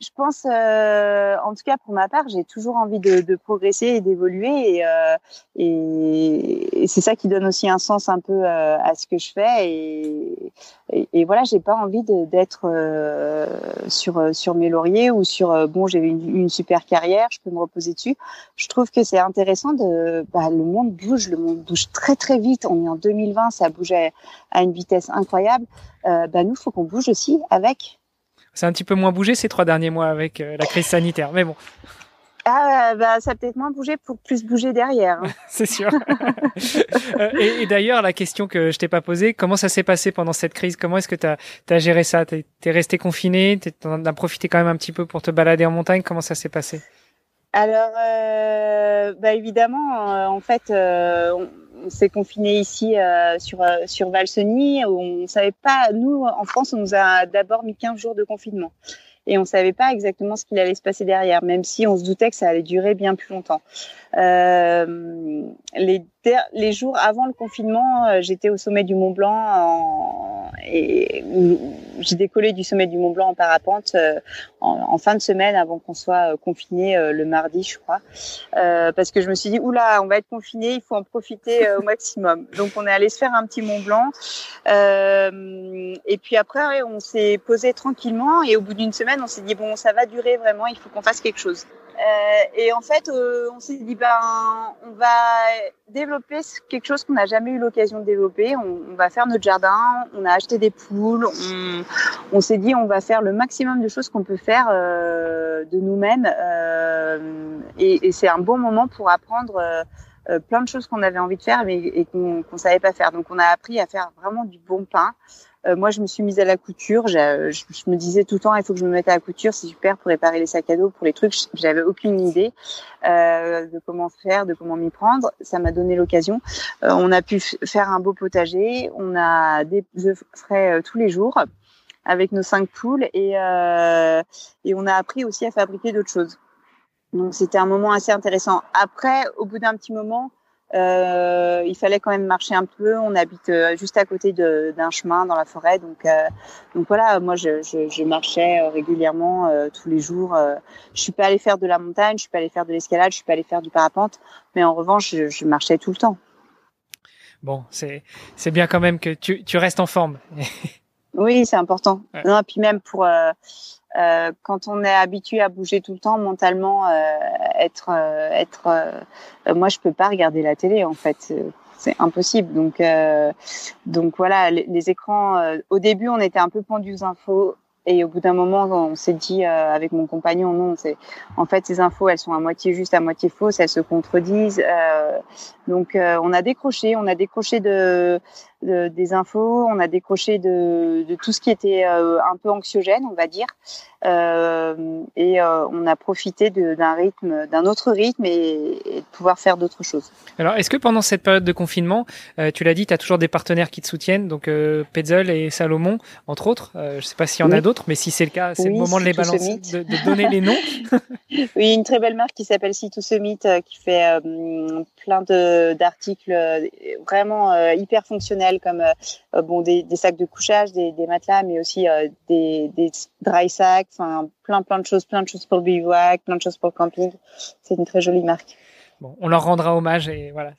je pense, euh, en tout cas pour ma part, j'ai toujours envie de, de progresser et d'évoluer, et, euh, et, c'est ça qui donne aussi un sens un peu euh, à ce que je fais. Et, et, et voilà, j'ai pas envie d'être euh, sur sur mes lauriers ou sur euh, bon, j'ai une, une super carrière, je peux me reposer dessus. Je trouve que c'est intéressant de, bah, le monde bouge, le monde bouge très très vite. On est en 2020, ça bouge à, à une vitesse incroyable. Euh, bah nous, faut qu'on bouge aussi avec. C'est un petit peu moins bougé ces trois derniers mois avec euh, la crise sanitaire, mais bon. Ah, bah, ça a peut-être moins bougé pour plus bouger derrière. Hein. C'est sûr. Euh, et, et d'ailleurs, la question que je t'ai pas posée, comment ça s'est passé pendant cette crise? Comment est-ce que tu as, géré ça? Tu es, resté confiné? Tu as profité quand même un petit peu pour te balader en montagne? Comment ça s'est passé? Alors, euh, bah, évidemment, euh, en fait, euh, on, s'est confiné ici euh, sur sur Valseny. On savait pas. Nous, en France, on nous a d'abord mis 15 jours de confinement et on savait pas exactement ce qu'il allait se passer derrière, même si on se doutait que ça allait durer bien plus longtemps. Les, les jours avant le confinement, j'étais au sommet du Mont Blanc en, et j'ai décollé du sommet du Mont Blanc en parapente euh, en, en, fin de semaine avant qu'on soit euh, confiné le mardi, je crois, euh, parce que je me suis dit oula, on va être confiné, il faut en profiter au maximum. Donc on est allé se faire un petit Mont Blanc et puis après on s'est posé tranquillement et au bout d'une semaine on s'est dit bon ça va durer vraiment, il faut qu'on fasse quelque chose. Euh, et en fait, euh, on s'est dit, ben, on va développer quelque chose qu'on n'a jamais eu l'occasion de développer. On, va faire notre jardin. On a acheté des poules. On, s'est dit, on va faire le maximum de choses qu'on peut faire euh, de nous-mêmes. Et, c'est un bon moment pour apprendre. Plein de choses qu'on avait envie de faire mais et qu'on qu savait pas faire. Donc on a appris à faire vraiment du bon pain. Euh, moi, je me suis mise à la couture. Je, je, je, me disais tout le temps, il faut que je me mette à la couture, c'est super pour réparer les sacs à dos, pour les trucs. J'avais aucune idée euh, de comment faire, de comment m'y prendre. Ça m'a donné l'occasion. Euh, on a pu faire un beau potager. On a des œufs frais euh, tous les jours avec nos cinq poules et, euh, et on a appris aussi à fabriquer d'autres choses. Donc c'était un moment assez intéressant. Après, au bout d'un petit moment, euh, il fallait quand même marcher un peu. On habite euh, juste à côté d'un chemin dans la forêt, donc euh, donc voilà. Moi, je, je, je marchais régulièrement euh, tous les jours. je suis pas allée faire de la montagne, je suis pas allée faire de l'escalade, je suis pas allée faire du parapente, mais en revanche, je, je marchais tout le temps. Bon, c'est c'est bien quand même que tu tu restes en forme. oui, c'est important. Ouais. Non, puis même pour euh, quand on est habitué à bouger tout le temps mentalement, euh, être, euh, être, euh, moi je peux pas regarder la télé en fait, c'est impossible. Donc, euh, donc voilà, les, les écrans. au début, on était un peu pendus aux infos. Et au bout d'un moment, on s'est dit euh, avec mon compagnon, non, c'est en fait ces infos, elles sont à moitié justes, à moitié fausses, elles se contredisent. Euh, donc on a décroché, on a décroché de, de, des infos, on a décroché de, de tout ce qui était euh, un peu anxiogène, on va dire, euh, et euh, on a profité d'un rythme, d'un autre rythme et, et, de pouvoir faire d'autres choses. Alors, est-ce que pendant cette période de confinement, euh, tu l'as dit, tu as toujours des partenaires qui te soutiennent, donc euh, Petzl et Salomon, entre autres. je ne sais pas s'il y en oui. a d'autres, mais si c'est le cas, c'est oui, le moment de les balancer, de, de, donner les noms. oui, une très belle marque qui s'appelle See to Summit, qui fait plein d'articles vraiment hyper fonctionnels comme bon des, des, sacs de couchage, des, des matelas, mais aussi des, des, dry sacks, plein plein de choses, plein de choses pour bivouac, plein de choses pour le camping. C'est une très jolie marque. Bon, on leur rendra hommage et voilà.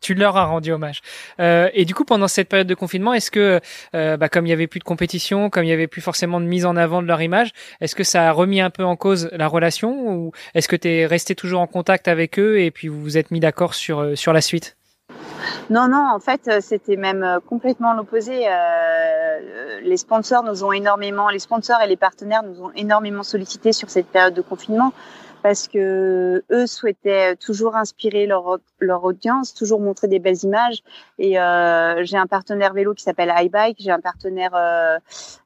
tu leur as rendu hommage. Euh, et du coup, pendant cette période de confinement, est-ce que, euh, bah, comme il y avait plus de compétition, comme il y avait plus forcément de mise en avant de leur image, est-ce que ça a remis un peu en cause la relation ou est-ce que tu es resté toujours en contact avec eux et puis vous vous êtes mis d'accord sur euh, sur la suite? Non, non, en fait, euh, c'était même euh, complètement l'opposé. Euh, les sponsors nous ont énormément, les sponsors et les partenaires nous ont énormément sollicité sur cette période de confinement parce que eux souhaitaient toujours inspirer leur leur audience, toujours montrer des belles images. Et euh, j'ai un partenaire vélo qui s'appelle iBike, j'ai un partenaire euh,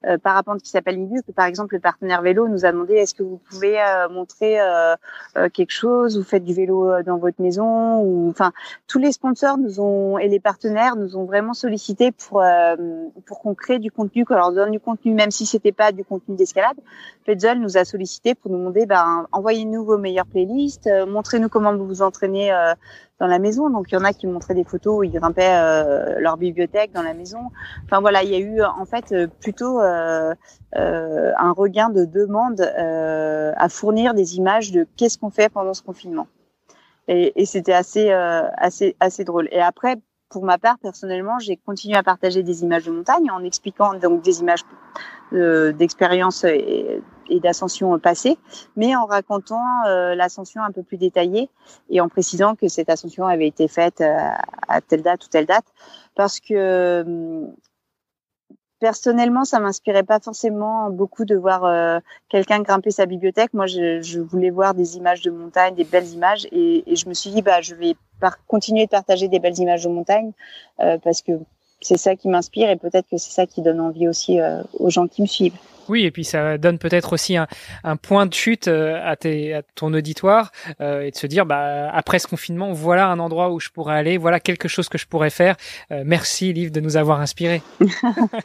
euh, parapente qui s'appelle Nibu. Par exemple, le partenaire vélo nous a demandé est-ce que vous pouvez euh, montrer euh, euh, quelque chose, vous faites du vélo dans votre maison, ou enfin tous les sponsors nous ont et les partenaires nous ont vraiment sollicité pour pour qu'on crée du contenu, qu'on leur donne du contenu, même si c'était pas du contenu d'escalade. Petzl nous a sollicité pour nous demander ben envoyez-nous vos meilleures playlists, montrez-nous comment vous vous entraînez dans la maison. Donc il y en a qui montraient des photos où ils grimpaient euh, leur bibliothèque dans la maison. Enfin voilà, il y a eu en fait euh, plutôt euh, euh, un regain de demande euh, à fournir des images de qu'est-ce qu'on fait pendant ce confinement. Et, et c'était assez assez assez drôle. Et après pour ma part, personnellement, j'ai continué à partager des images de montagne en expliquant donc des images euh, d'expérience et, et d'ascension passée, mais en racontant euh, l'ascension un peu plus détaillée et en précisant que cette ascension avait été faite euh, à telle date ou telle date, parce que hum, personnellement, ça m'inspirait pas forcément beaucoup de voir euh, quelqu'un grimper sa bibliothèque. Moi, je, voulais voir des images de montagne, des belles images, et, je me suis dit, bah, je vais continuer de partager des belles images de montagne euh, parce que c'est ça qui m'inspire et peut-être que c'est ça qui donne envie aussi euh, aux gens qui me suivent. Oui, et puis ça donne peut-être aussi un, un, point de chute euh, à, tes, à ton auditoire euh, et de se dire, bah, après ce confinement, voilà un endroit où je pourrais aller, voilà quelque chose que je pourrais faire. Euh, merci, Liv, de nous avoir inspiré.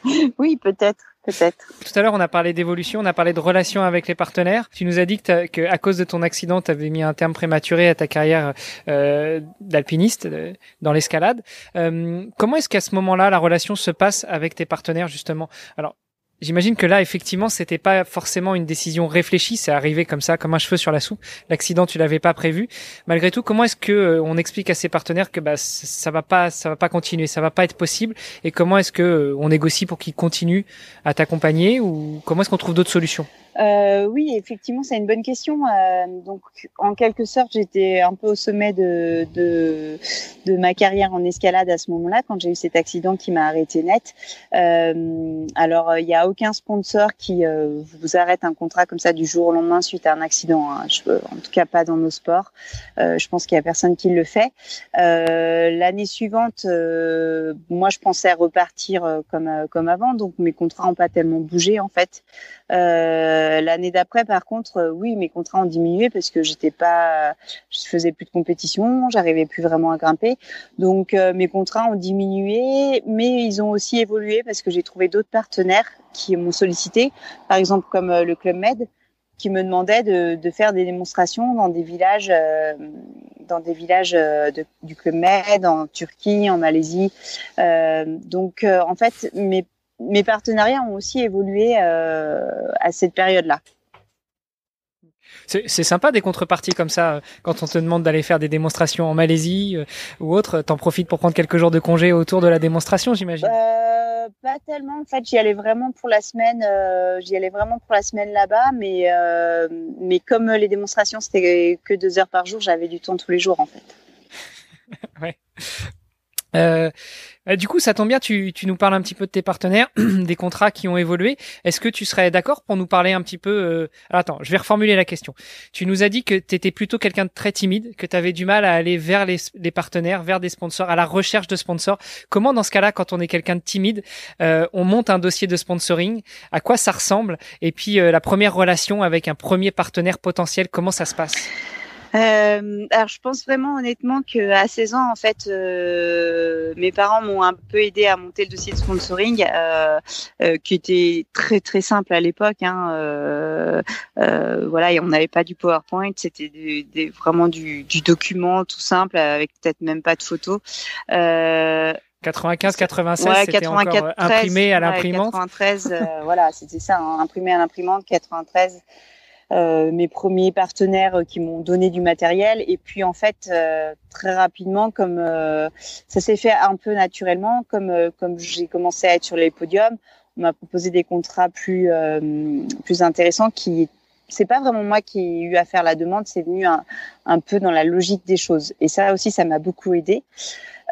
oui, peut-être. Peut-être. Tout à l'heure, on a parlé d'évolution, on a parlé de relations avec les partenaires. Tu nous as dit que, à cause de ton accident, tu avais mis un terme prématuré à ta carrière euh, d'alpiniste euh, dans l'escalade. Euh, comment est-ce qu'à ce moment-là, la relation se passe avec tes partenaires justement? Alors, J'imagine que là, effectivement, c'était pas forcément une décision réfléchie, c'est arrivé comme ça, comme un cheveu sur la soupe. L'accident, tu l'avais pas prévu. Malgré tout, comment est-ce que euh, on explique à ses partenaires que bah ça va pas, ça va pas continuer, ça va pas être possible, et comment est-ce que euh, on négocie pour qu'ils continuent à t'accompagner, ou comment est-ce qu'on trouve d'autres solutions? Euh, oui, effectivement, c'est une bonne question. Euh, donc, en quelque sorte, j'étais un peu au sommet de, de, de, ma carrière en escalade à ce moment-là, quand j'ai eu cet accident qui m'a arrêté net. Euh, alors, il n'y a aucun sponsor qui euh, vous arrête un contrat comme ça du jour au lendemain suite à un accident. Hein. En tout cas, pas dans nos sports. Euh, je pense qu'il y a personne qui le fait. Euh, l'année suivante, moi, je pensais repartir comme comme avant, donc mes contrats n'ont pas tellement bougé en fait. Euh, l'année d'après, par contre, euh, oui, mes contrats ont diminué parce que j'étais pas, je faisais plus de compétition, j'arrivais plus vraiment à grimper. Donc euh, mes contrats ont diminué, mais ils ont aussi évolué parce que j'ai trouvé d'autres partenaires qui m'ont sollicité, par exemple comme le Club Med, qui me demandait de, faire des démonstrations dans des villages, euh, dans des villages du Club Med, en Turquie, en Malaisie. Euh, donc, en fait, mes mes partenariats ont aussi évolué euh, à cette période-là. C'est sympa des contreparties comme ça. Euh, quand on te demande d'aller faire des démonstrations en Malaisie euh, ou autre, t'en profites pour prendre quelques jours de congé autour de la démonstration, j'imagine. Euh, pas tellement. En fait, j'y allais vraiment pour la semaine. Euh, j'y allais vraiment pour la semaine là-bas, mais mais comme les démonstrations c'était que deux heures par jour, j'avais du temps tous les jours en fait. ouais. Euh, du coup, ça tombe bien, tu, tu, nous parles un petit peu de tes partenaires, des contrats qui ont évolué. Est-ce que tu serais d'accord pour nous parler un petit peu euh... Attends, je vais reformuler la question. Tu nous as dit que tu étais plutôt quelqu'un de très timide, que tu avais du mal à aller vers les, les, partenaires, vers des sponsors, à la recherche de sponsors. Comment, dans ce cas-là, quand on est quelqu'un de timide, euh, on monte un dossier de sponsoring? À quoi ça ressemble? Et puis, euh, la première relation avec un premier partenaire potentiel, comment ça se passe? Euh, alors, je pense vraiment honnêtement que à 16 ans, en fait, euh, mes parents m'ont un peu aidé à monter le dossier de sponsoring, euh, euh qui était très très simple à l'époque. Hein, euh, euh, voilà, et on n'avait pas du PowerPoint, c'était des, des, vraiment du, du, document tout simple avec peut-être même pas de photos. 95, 96, ouais, c'était encore imprimé à l'imprimante. Ouais, 93, voilà, c'était ça, hein, imprimé à l'imprimante. 93. Euh, mes premiers partenaires euh, qui m'ont donné du matériel et puis en fait euh, très rapidement comme ça s'est fait un peu naturellement comme comme j'ai commencé à être sur les podiums on m'a proposé des contrats plus plus intéressants qui c'est pas vraiment moi qui ai eu à faire la demande, c'est venu un, un, peu dans la logique des choses. Et ça aussi, ça m'a beaucoup aidé.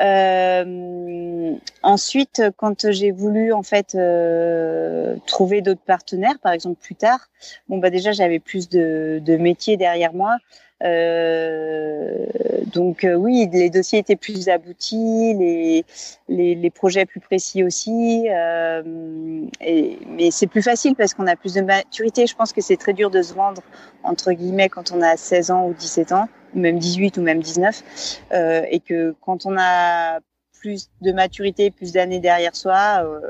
Euh, ensuite, quand j'ai voulu en fait euh, trouver d'autres partenaires, par exemple plus tard, bon bah déjà j'avais plus de, de métiers derrière moi. Euh, donc euh, oui, les dossiers étaient plus aboutis, les, les, les projets plus précis aussi. Euh, et, mais c'est plus facile parce qu'on a plus de maturité. Je pense que c'est très dur de se vendre, entre guillemets, quand on a 16 ans ou 17 ans, ou même 18 ou même 19. Euh, et que quand on a plus de maturité, plus d'années derrière soi, euh,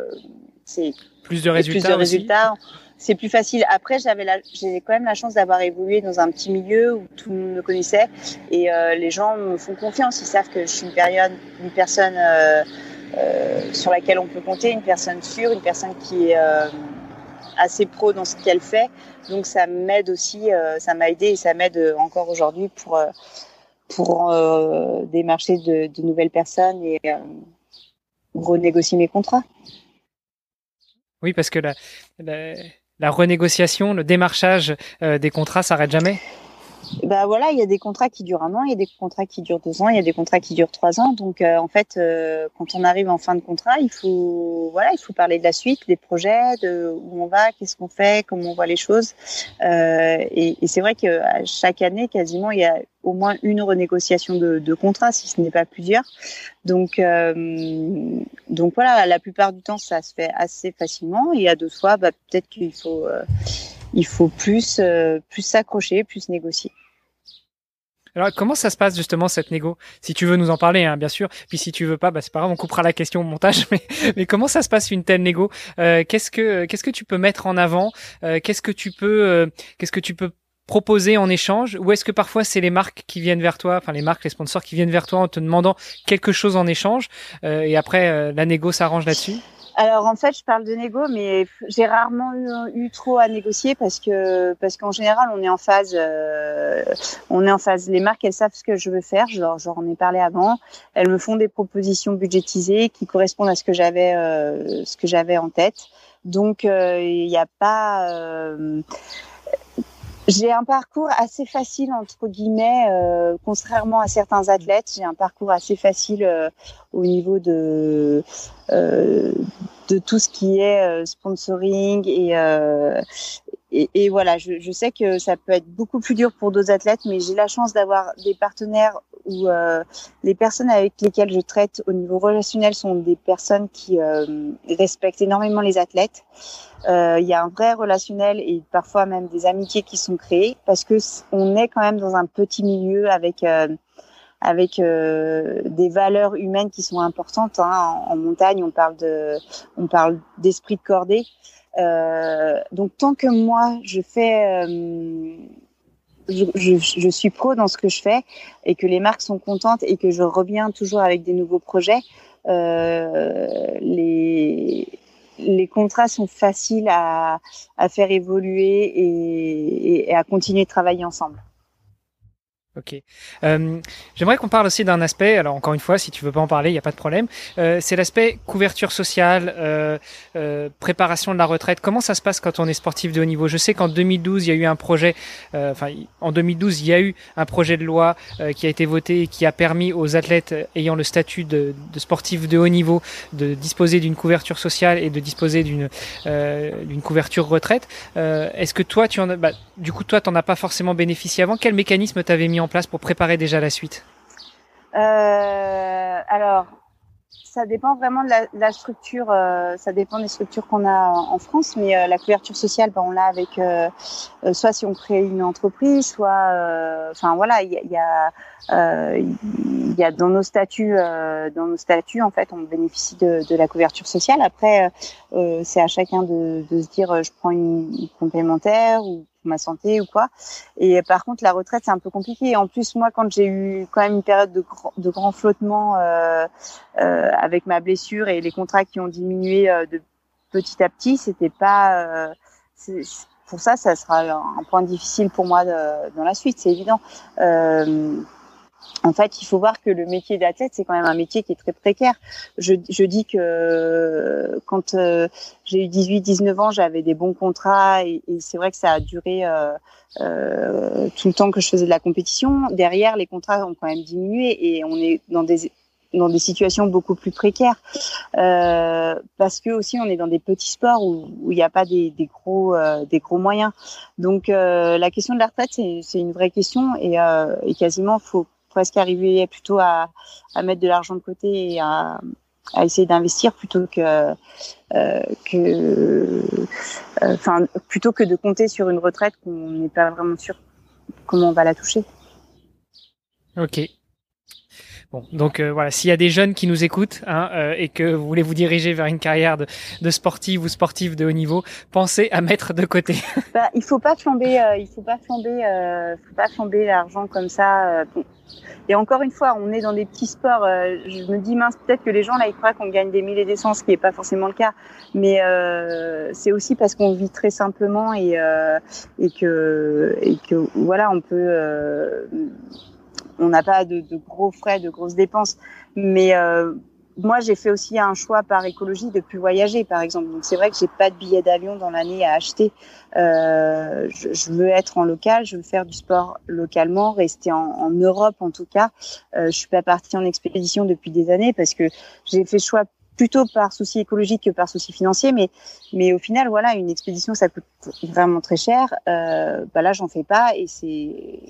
c'est plus de résultats. Plus de résultats c'est plus facile. Après, j'avais j'ai quand même la chance d'avoir évolué dans un petit milieu où tout le monde me connaissait et euh, les gens me font confiance. Ils savent que je suis une période, une personne euh, euh, sur laquelle on peut compter, une personne sûre, une personne qui est euh, assez pro dans ce qu'elle fait. Donc ça m'aide aussi, euh, ça m'a aidé et ça m'aide encore aujourd'hui pour pour démarcher de, de, nouvelles personnes et renégocier mes contrats. Oui, parce que la, la, la renégociation, le démarchage euh, des contrats s'arrête jamais? Bah voilà, il y a des contrats qui durent un an, il y a des contrats qui durent deux ans, il y a des contrats qui durent trois ans. Donc euh, en fait, euh, quand on arrive en fin de contrat, il faut voilà, il faut parler de la suite, des projets, de où on va, qu'est-ce qu'on fait, comment on voit les choses. Euh, et, c'est vrai que chaque année, quasiment, il y a au moins une renégociation de, de contrat, si ce n'est pas plusieurs. Donc euh, donc voilà, la plupart du temps, ça se fait assez facilement. Il y a deux fois, bah, peut-être qu'il faut il faut plus, euh, plus s'accrocher, plus négocier. Alors, comment ça se passe justement cette négo? Si tu veux nous en parler, hein, bien sûr. Puis si tu veux pas, bah, c'est pas grave, on coupera la question au montage. Mais, comment ça se passe une telle négo? Euh, Qu'est-ce que qu'est-ce que tu peux mettre en avant? Euh, Qu'est-ce que tu peux qu'est-ce que tu peux proposer en échange? Ou est-ce que parfois c'est les marques qui viennent vers toi, enfin les marques, les sponsors qui viennent vers toi en te demandant quelque chose en échange? Et après la négo s'arrange là-dessus? Alors en fait, je parle de négo, mais j'ai rarement eu, eu, trop à négocier parce que parce qu'en général, on est en phase, euh, on est en phase. Les marques, elles savent ce que je veux faire. Je leur, en ai parlé avant. Elles me font des propositions budgétisées qui correspondent à ce que j'avais, euh, ce que j'avais en tête. Donc euh, il n'y a pas euh, j'ai un parcours assez facile entre guillemets, euh, contrairement à certains athlètes. J'ai un parcours assez facile euh, au niveau de euh, de tout ce qui est euh, sponsoring et, euh, et, et voilà. Je, je, sais que ça peut être beaucoup plus dur pour d'autres athlètes, mais j'ai la chance d'avoir des partenaires où les personnes avec lesquelles je traite au niveau relationnel sont des personnes qui respectent énormément les athlètes. Euh, il y a un vrai relationnel et parfois même des amitiés qui sont créées parce que on est quand même dans un petit milieu avec euh, avec euh, des valeurs humaines qui sont importantes. Hein. En, en, montagne, on parle de, on parle d'esprit de cordée. Euh, donc tant que moi, je fais, euh, je, je, suis pro dans ce que je fais et que les marques sont contentes et que je reviens toujours avec des nouveaux projets, les les contrats sont faciles à, à faire évoluer et, et, à continuer de travailler ensemble. Ok. Euh, J'aimerais qu'on parle aussi d'un aspect. Alors encore une fois, si tu veux pas en parler, il n'y a pas de problème. Euh, c'est l'aspect couverture sociale, euh, euh, préparation de la retraite. Comment ça se passe quand on est sportif de haut niveau? Je sais qu'en 2012, il y a eu un projet. Euh, enfin, en 2012, il y a eu un projet de loi euh, qui a été voté et qui a permis aux athlètes ayant le statut de, de sportif de haut niveau de disposer d'une couverture sociale et de disposer d'une d'une couverture retraite. Est-ce que toi, tu en as bah, Du coup, toi, t'en as pas forcément bénéficié avant? Quel mécanisme t'avais mis en place pour préparer déjà la suite euh, Alors, ça dépend vraiment de la, structure. Euh, ça dépend des structures qu'on a en France, mais euh, la couverture sociale, ben, on l'a avec soit si on crée une entreprise, soit, enfin voilà, il y, a, il y a dans nos statuts, dans nos statuts en fait, on bénéficie de, la couverture sociale. Après, c'est à chacun de, de, se dire, je prends une, une complémentaire ou ma santé ou quoi. Et par contre, la retraite, c'est un peu compliqué. En plus, moi, quand j'ai eu quand même une période de, de grand flottement euh, euh, avec ma blessure et les contrats qui ont diminué euh, de petit à petit, c'était pas. Pour ça, ça sera un point difficile pour moi dans la suite, c'est évident. Euh, en fait, il faut voir que le métier d'athlète, c'est quand même un métier qui est très précaire. Je, je dis que quand euh, j'ai eu 18-19 ans, j'avais des bons contrats et, et c'est vrai que ça a duré euh, euh, tout le temps que je faisais de la compétition. Derrière, les contrats ont quand même diminué et on est dans des dans des situations beaucoup plus précaires euh, parce que aussi on est dans des petits sports où il n'y a pas des, des gros euh, des gros moyens donc euh, la question de la retraite c'est une vraie question et, euh, et quasiment faut presque arriver plutôt à, mettre de l'argent de côté et à, essayer d'investir plutôt que euh, que enfin plutôt que de compter sur une retraite qu'on n'est pas vraiment sûr comment on va la toucher. Ok, Bon, donc euh, voilà, s'il y a des jeunes qui nous écoutent hein, euh, et que vous voulez vous diriger vers une carrière de, de sportive ou sportif de haut niveau, pensez à mettre de côté. bah, il faut pas flamber, euh, il faut pas flamber, faut pas flamber l'argent comme ça. Et encore une fois, on est dans des petits sports. je me dis mince, peut-être que les gens là ils croient qu'on gagne des milliers d'essence, ce qui n'est pas forcément le cas. Mais c'est aussi parce qu'on vit très simplement et et que et que voilà, on peut on n'a pas de, gros frais, de grosses dépenses. Mais euh, moi, j'ai fait aussi un choix par écologie de plus voyager, par exemple. Donc c'est vrai que j'ai pas de billet d'avion dans l'année à acheter. Euh, je, veux être en local, je veux faire du sport localement, rester en, Europe en tout cas. Euh, je suis pas partie en expédition depuis des années parce que j'ai fait choix plutôt par souci écologique que par souci financier, mais mais au final, voilà, une expédition ça coûte vraiment très cher. Euh, bah là, j'en fais pas et c'est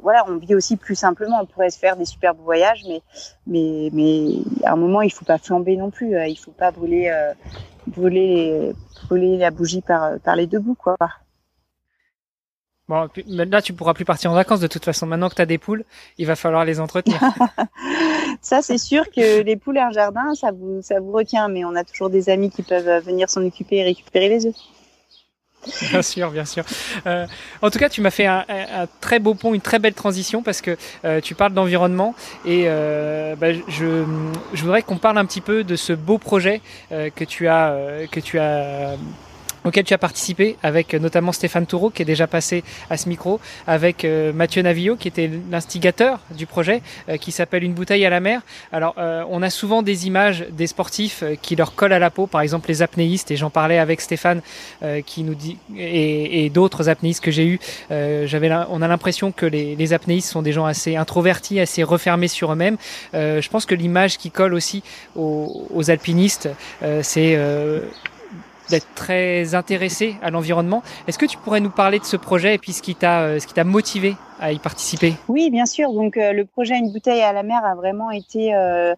voilà, on vit aussi plus simplement. On pourrait se faire des superbes voyages, mais mais mais à un moment, il faut pas flamber non plus. Euh, il faut pas brûler euh, brûler brûler la bougie par par les deux bouts, quoi. Bon, là, tu pourras plus partir en vacances de toute façon. Maintenant que tu as des poules, il va falloir les entretenir. ça, c'est sûr que les poules et un jardin, ça vous, ça vous retient. Mais on a toujours des amis qui peuvent venir s'en occuper et récupérer les œufs. Bien sûr, bien sûr. Euh, en tout cas, tu m'as fait un, un, très beau pont, une très belle transition parce que euh, tu parles d'environnement et euh, bah, je, je voudrais qu'on parle un petit peu de ce beau projet euh, que tu as que tu as auquel tu as participé avec euh, notamment Stéphane Toureau qui est déjà passé à ce micro, avec euh, Mathieu Navillo qui était l'instigateur du projet euh, qui s'appelle Une bouteille à la mer. Alors on a souvent des images des sportifs qui leur collent à la peau, par exemple les apnéistes et j'en parlais avec Stéphane qui nous dit et, d'autres apnéistes que j'ai eu. On a l'impression que les, les, apnéistes sont des gens assez introvertis, assez refermés sur eux-mêmes. je pense que l'image qui colle aussi aux, aux alpinistes, c'est d'être très intéressé à l'environnement. Est-ce que tu pourrais nous parler de ce projet et puis ce qui t'a euh, ce qui t'a motivé à y participer? Oui, bien sûr. Donc euh, le projet Une bouteille à la mer a vraiment été euh,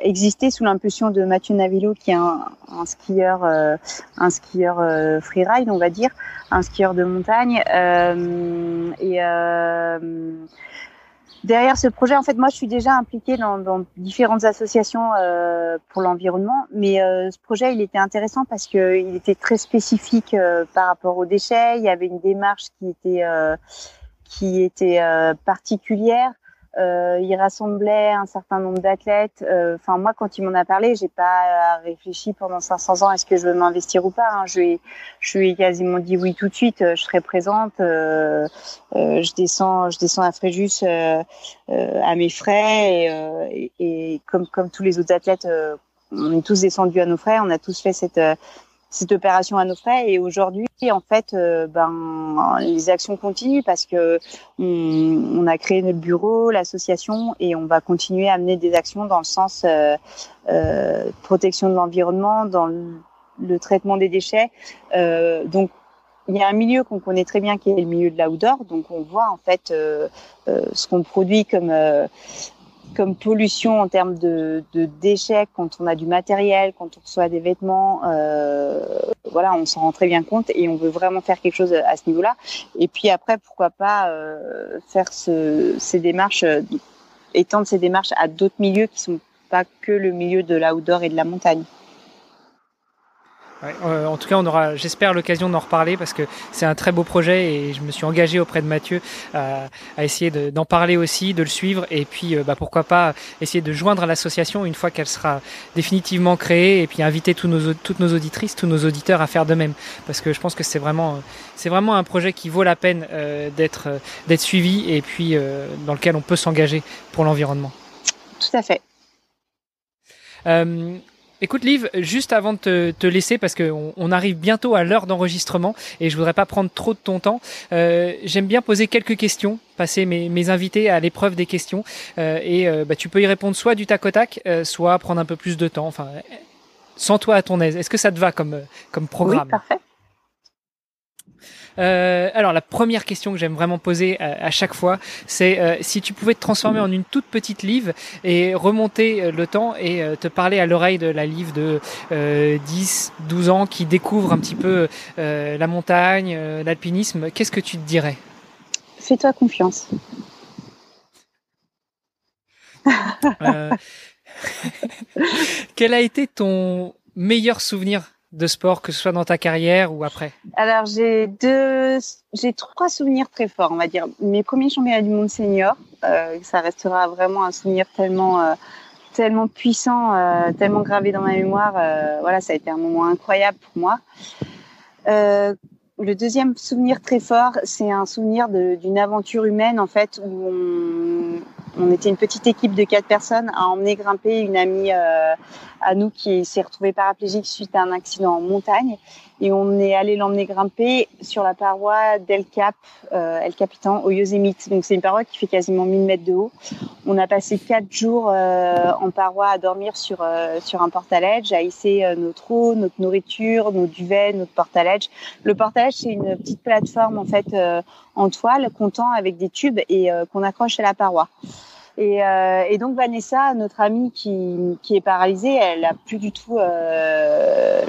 existé sous l'impulsion de Mathieu Navillo, qui est un, un skieur, un skieur freeride, on va dire, un skieur de montagne. et Derrière ce projet, en fait, moi, je suis déjà impliquée dans, différentes associations euh, pour l'environnement, mais euh, ce projet, il était intéressant parce que il était très spécifique euh, par rapport aux déchets. Il y avait une démarche qui était qui était particulière. Euh, il rassemblait un certain nombre d'athlètes. Euh, enfin, moi, quand il m'en a parlé, j'ai pas réfléchi pendant 500 ans est-ce que je veux m'investir ou pas. Hein. Je lui, je lui ai quasiment dit oui tout de suite. Je serai présente. Euh, euh je descends, je descends à Fréjus euh, à mes frais et, comme comme tous les autres athlètes, on est tous descendus à nos frais. On a tous fait cette cette opération à nos frais. Et aujourd'hui, en fait, euh, ben, les actions continuent parce que on, a créé notre bureau, l'association, et on va continuer à mener des actions dans le sens euh, euh, protection de l'environnement, dans le, le, traitement des déchets. Euh, donc, il y a un milieu qu'on connaît très bien qui est le milieu de l'outdoor. Donc, on voit en fait euh, ce qu'on produit comme comme pollution en termes de, de, déchets quand on a du matériel, quand on reçoit des vêtements. Euh, voilà, on s'en rend très bien compte et on veut vraiment faire quelque chose à ce niveau-là. Et puis après, pourquoi pas euh, faire ce, ces démarches, euh, étendre ces démarches à d'autres milieux qui sont pas que le milieu de l'outdoor et de la montagne. Ouais, euh, en tout cas, on aura, j'espère, l'occasion d'en reparler parce que c'est un très beau projet et je me suis engagé auprès de Mathieu à, à essayer d'en parler aussi, de le suivre et puis euh, bah, pourquoi pas essayer de joindre l'association une fois qu'elle sera définitivement créée et puis inviter tous nos, toutes nos auditrices, tous nos auditeurs à faire de même parce que je pense que c'est vraiment, c'est vraiment un projet qui vaut la peine euh, d'être, d'être suivi et puis euh, dans lequel on peut s'engager pour l'environnement. Tout à fait. Euh, Écoute, Liv, juste avant de te, laisser, parce qu'on on arrive bientôt à l'heure d'enregistrement et je voudrais pas prendre trop de ton temps, euh, j'aime bien poser quelques questions, passer mes, invités à l'épreuve des questions euh, et euh, bah, tu peux y répondre soit du tac au tac, soit prendre un peu plus de temps. Enfin, sans toi à ton aise. Est-ce que ça te va comme, comme programme? Oui, parfait. Euh, alors la première question que j'aime vraiment poser à, chaque fois, c'est euh, si tu pouvais te transformer en une toute petite livre et remonter euh, le temps et te parler à l'oreille de la livre de 10, 12 ans qui découvre un petit peu la montagne, l'alpinisme, qu'est-ce que tu te dirais? Fais-toi confiance. quel a été ton meilleur souvenir? De sport, que ce soit dans ta carrière ou après Alors j'ai deux, j'ai trois souvenirs très forts, on va dire. Mes premiers championnats du monde senior, euh, ça restera vraiment un souvenir tellement, euh, tellement puissant, euh, tellement gravé dans ma mémoire. Euh, voilà, ça a été un moment incroyable pour moi. Le deuxième souvenir très fort, c'est un souvenir d'une aventure humaine en fait où on, on, était une petite équipe de quatre personnes à emmener grimper une amie euh, à nous qui s'est retrouvée paraplégique suite à un accident en montagne et on est allé l'emmener grimper sur la paroi d'El Cap, euh, El Capitan au Yosemite. Donc c'est une paroi qui fait quasiment 1000 mètres de haut. On a passé quatre jours euh, en paroi à dormir sur euh, sur un portaledge, à hisser euh, notre eau, notre nourriture, nos duvets, notre portaledge. Le portaledge c'est une petite plateforme en fait euh, en toile qu'on tend avec des tubes et qu'on accroche à la paroi. Et, euh, et, donc Vanessa, notre amie qui, qui, est paralysée, elle a plus du tout euh,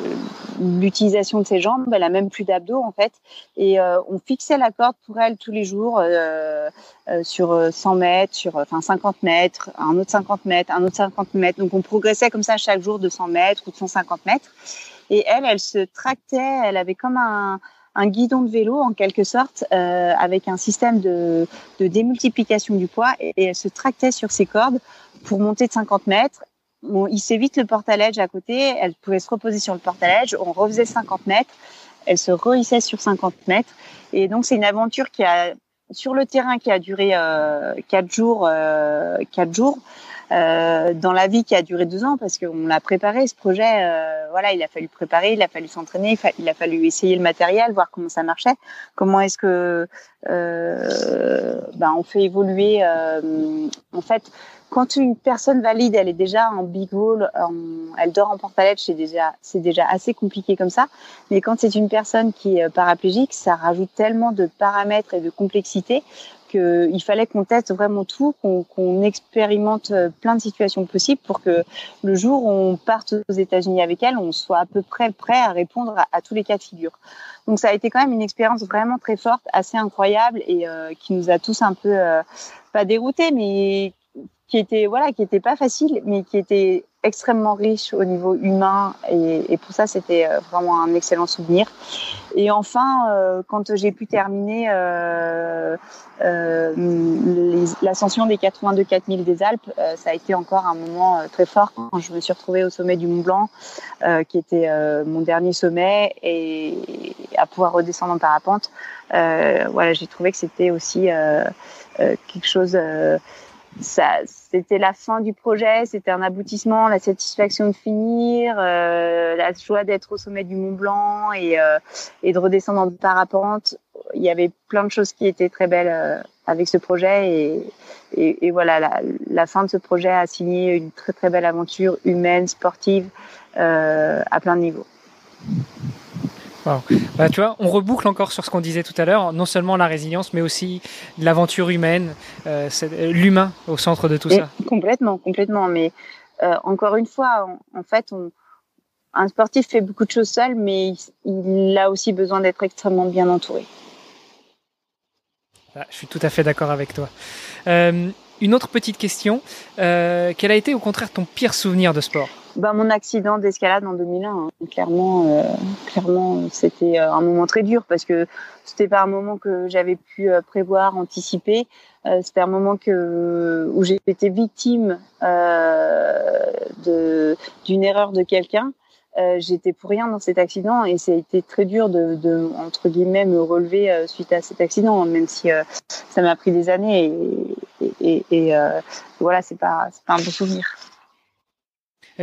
l'utilisation de ses jambes, elle a même plus d'abdos en fait. Et euh, on fixait la corde pour elle tous les jours euh, euh, sur 100 mètres, sur enfin 50 mètres, un autre 50 mètres, un autre 50 mètres. Donc on progressait comme ça chaque jour de 100 mètres ou de 150 mètres. Et elle, elle se tractait, elle avait comme un un guidon de vélo en quelque sorte euh, avec un système de, de, démultiplication du poids et, elle se tractait sur ses cordes pour monter de 50 mètres. Bon, il s'évite le portaledge à côté, elle pouvait se reposer sur le portaledge, on refaisait 50 mètres, elle se rehissait sur 50 mètres et donc c'est une aventure qui a sur le terrain qui a duré euh, quatre jours, euh, quatre jours. Euh, dans la vie qui a duré deux ans parce qu'on l'a préparé ce projet. Euh, voilà, il a fallu préparer, il a fallu s'entraîner, il, a fallu essayer le matériel, voir comment ça marchait, comment est-ce que euh, ben, on fait évoluer. Euh, en fait, quand une personne valide, elle est déjà en big wall, elle dort en portalette, c'est déjà c'est déjà assez compliqué comme ça. Mais quand c'est une personne qui est paraplégique, ça rajoute tellement de paramètres et de complexité qu'il fallait qu'on teste vraiment tout, qu'on expérimente euh, plein de situations possibles pour que le jour où on parte aux États-Unis avec elle, on soit à peu près prêt à répondre à, tous les cas de figure. Donc ça a été quand même une expérience vraiment très forte, assez incroyable et euh, qui nous a tous un peu euh, pas déroutés, mais qui était voilà, qui était pas facile, mais qui était extrêmement riche au niveau humain et, et pour ça c'était euh, vraiment un excellent souvenir. Et enfin, euh, quand j'ai pu terminer euh, euh l'ascension des 82 4000 des Alpes, euh, ça a été encore un moment très fort quand je me suis retrouvée au sommet du Mont Blanc, qui était mon dernier sommet, et, à pouvoir redescendre en parapente. voilà, j'ai trouvé que c'était aussi quelque chose c'était la fin du projet, c'était un aboutissement, la satisfaction de finir, euh, la joie d'être au sommet du Mont Blanc et, euh, et de redescendre en parapente. Il y avait plein de choses qui étaient très belles euh, avec ce projet et, voilà, la, la, fin de ce projet a signé une très très belle aventure humaine, sportive, à plein de niveaux. Bah, tu vois, on reboucle encore sur ce qu'on disait tout à l'heure, non seulement la résilience, mais aussi l'aventure humaine, euh, euh, l'humain au centre de tout ça. Complètement, complètement. Mais euh, encore une fois, en fait, on, un sportif fait beaucoup de choses seul, mais il, a aussi besoin d'être extrêmement bien entouré. Ah, je suis tout à fait d'accord avec toi. Euh, une autre petite question, quel a été au contraire ton pire souvenir de sport? Bah, mon accident d'escalade en 2001, hein. clairement, euh, clairement, c'était euh, un moment très dur parce que c'était pas un moment que j'avais pu euh, prévoir, anticiper. Euh, c'était un moment que où j'ai été victime de d'une erreur de quelqu'un. J'étais pour rien dans cet accident et ça a été très dur de, de entre guillemets me relever suite à cet accident, même si ça m'a pris des années et, et, et, et voilà, c'est pas pas un bon souvenir.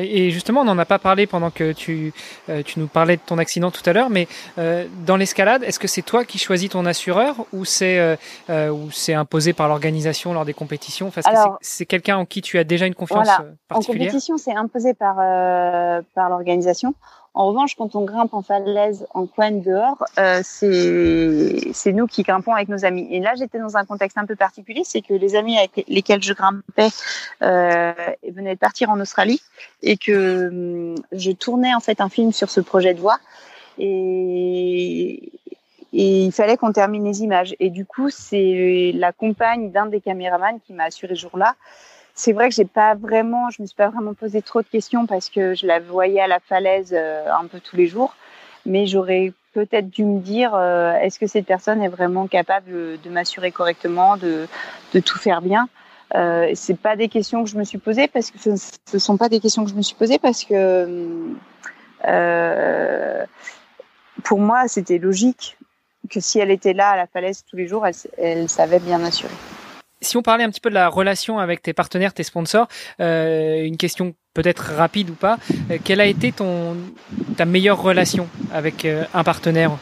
Et justement, on n'en a pas parlé pendant que tu, euh, tu nous parlais de ton accident tout à l'heure, mais euh, dans l'escalade, est-ce que c'est toi qui choisis ton assureur ou c'est euh, ou c'est imposé par l'organisation lors des compétitions? Enfin, C'est quelqu'un en qui tu as déjà une confiance voilà. particulière En compétition, c'est imposé par, par l'organisation. En revanche, quand on grimpe en falaise en coin dehors, euh, c'est nous qui grimpons avec nos amis. Et là, j'étais dans un contexte un peu particulier, c'est que les amis avec lesquels je grimpais euh, venaient de partir en Australie et que hum, je tournais en fait un film sur ce projet de voix et, et il fallait qu'on termine les images. Et du coup, c'est la compagne d'un des caméramans qui m'a assuré ce jour-là c'est vrai que j'ai pas vraiment, je me suis pas vraiment posé trop de questions parce que je la voyais à la falaise euh, un peu tous les jours, mais j'aurais peut-être dû me dire euh, est-ce que cette personne est vraiment capable de m'assurer correctement, de, tout faire bien? Euh, c'est pas des questions que je me suis posées parce que ce, ne sont pas des questions que je me suis posées parce que pour moi c'était logique que si elle était là à la falaise tous les jours, elle, elle savait bien assurer. Si on parlait un petit peu de la relation avec tes partenaires, tes sponsors, euh, une question peut-être rapide ou pas, euh, quelle a été ton ta meilleure relation avec euh, un partenaire?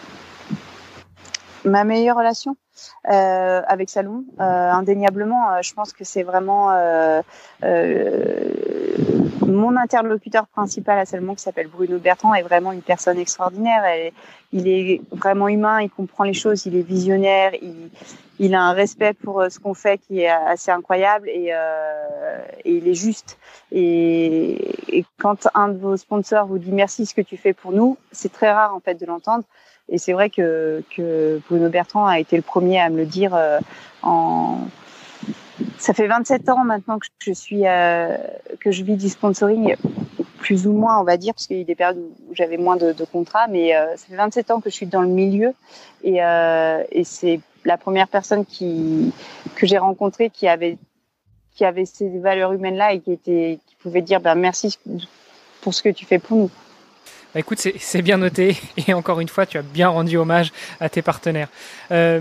Ma meilleure relation euh, avec Salon, euh, indéniablement, euh, je pense que c'est vraiment mon interlocuteur principal à Salomon qui s'appelle Bruno Bertrand est vraiment une personne extraordinaire. il est vraiment humain, il comprend les choses, il est visionnaire, il, il a un respect pour ce qu'on fait qui est assez incroyable et, euh, et il est juste. Et, quand un de vos sponsors vous dit merci ce que tu fais pour nous, c'est très rare en fait de l'entendre. Et c'est vrai que, Bruno Bertrand a été le premier à me le dire euh, ça fait 27 ans maintenant que je suis euh, que je vis du sponsoring plus ou moins on va dire parce qu'il y a des périodes où j'avais moins de, contrats mais euh, ça fait 27 ans que je suis dans le milieu et, c'est la première personne que j'ai rencontrée qui avait qui avait ces valeurs humaines là et qui était qui pouvait dire ben merci pour ce que tu fais pour nous. Bah, écoute, c'est bien noté et encore une fois, tu as bien rendu hommage à tes partenaires. Euh,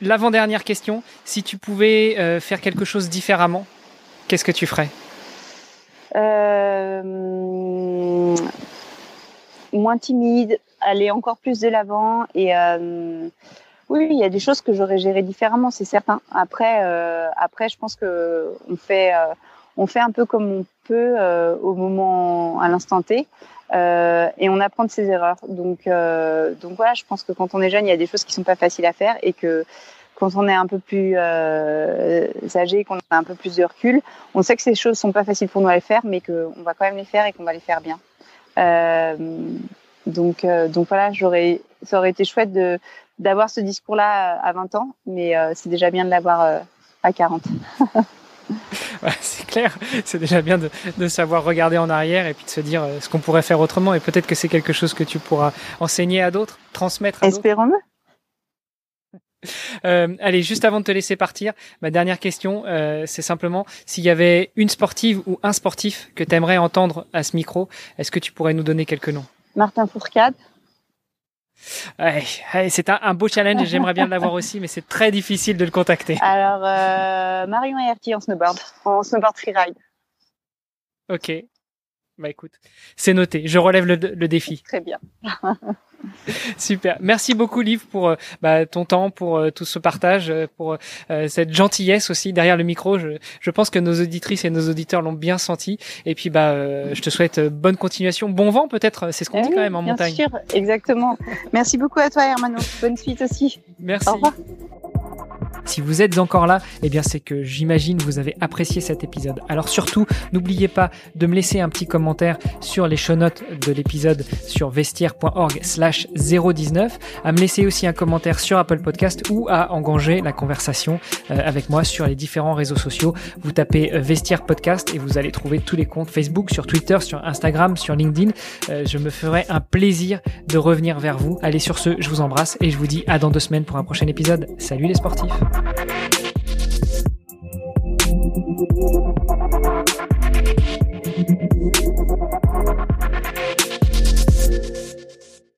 L'avant-dernière question, si tu pouvais euh, faire quelque chose différemment, qu'est-ce que tu ferais? Euh, Moins timide, aller encore plus de l'avant et oui, il y a des choses que j'aurais gérées différemment, c'est certain. Après, après, je pense que on fait, on fait un peu comme on peut au moment, à l'instant T. Euh, et on apprend de ses erreurs. Donc, euh, donc voilà, je pense que quand on est jeune, il y a des choses qui sont pas faciles à faire et que quand on est un peu plus euh, âgé, qu'on a un peu plus de recul, on sait que ces choses sont pas faciles pour nous à les faire, mais qu'on va quand même les faire et qu'on va les faire bien. Euh, donc, donc voilà, j'aurais, ça aurait été chouette d'avoir ce discours-là à 20 ans, mais c'est déjà bien de l'avoir à 40. c'est clair, c'est déjà bien de, de, savoir regarder en arrière et puis de se dire euh, ce qu'on pourrait faire autrement. Et peut-être que c'est quelque chose que tu pourras enseigner à d'autres, transmettre à d'autres. Espérons-le. Euh, allez, juste avant de te laisser partir, ma dernière question, euh, c'est simplement s'il y avait une sportive ou un sportif que tu aimerais entendre à ce micro, est-ce que tu pourrais nous donner quelques noms? Martin Fourcade. Ouais, c'est un, un, beau challenge. J'aimerais bien l'avoir aussi, mais c'est très difficile de le contacter. Alors, euh, Marion Herty en snowboard, en snowboard freeride. Ok. Bah écoute, c'est noté. Je relève le, le défi. Très bien. Super. Merci beaucoup, Liv, pour euh, bah, ton temps, pour euh, tout ce partage, euh, pour cette gentillesse aussi derrière le micro. Je, je pense que nos auditrices et nos auditeurs l'ont bien senti. Et puis, bah, je te souhaite bonne continuation, bon vent peut-être. C'est ce qu'on eh dit quand même en bien montagne. Sûr, exactement. Merci beaucoup à toi, Hermano. Bonne suite aussi. Merci. Au revoir. Si vous êtes encore là, eh bien c'est que j'imagine vous avez apprécié cet épisode. Alors surtout, n'oubliez pas de me laisser un petit commentaire sur les show notes de l'épisode sur vestiaire.org slash 019, à me laisser aussi un commentaire sur Apple Podcast ou à engager la conversation euh, avec moi sur les différents réseaux sociaux. Vous tapez Vestiaire Podcast et vous allez trouver tous les comptes Facebook, sur Twitter, sur Instagram, sur LinkedIn. Euh, je me ferai un plaisir de revenir vers vous. Allez sur ce, je vous embrasse et je vous dis à dans deux semaines pour un prochain épisode. Salut les sportifs. Thank you.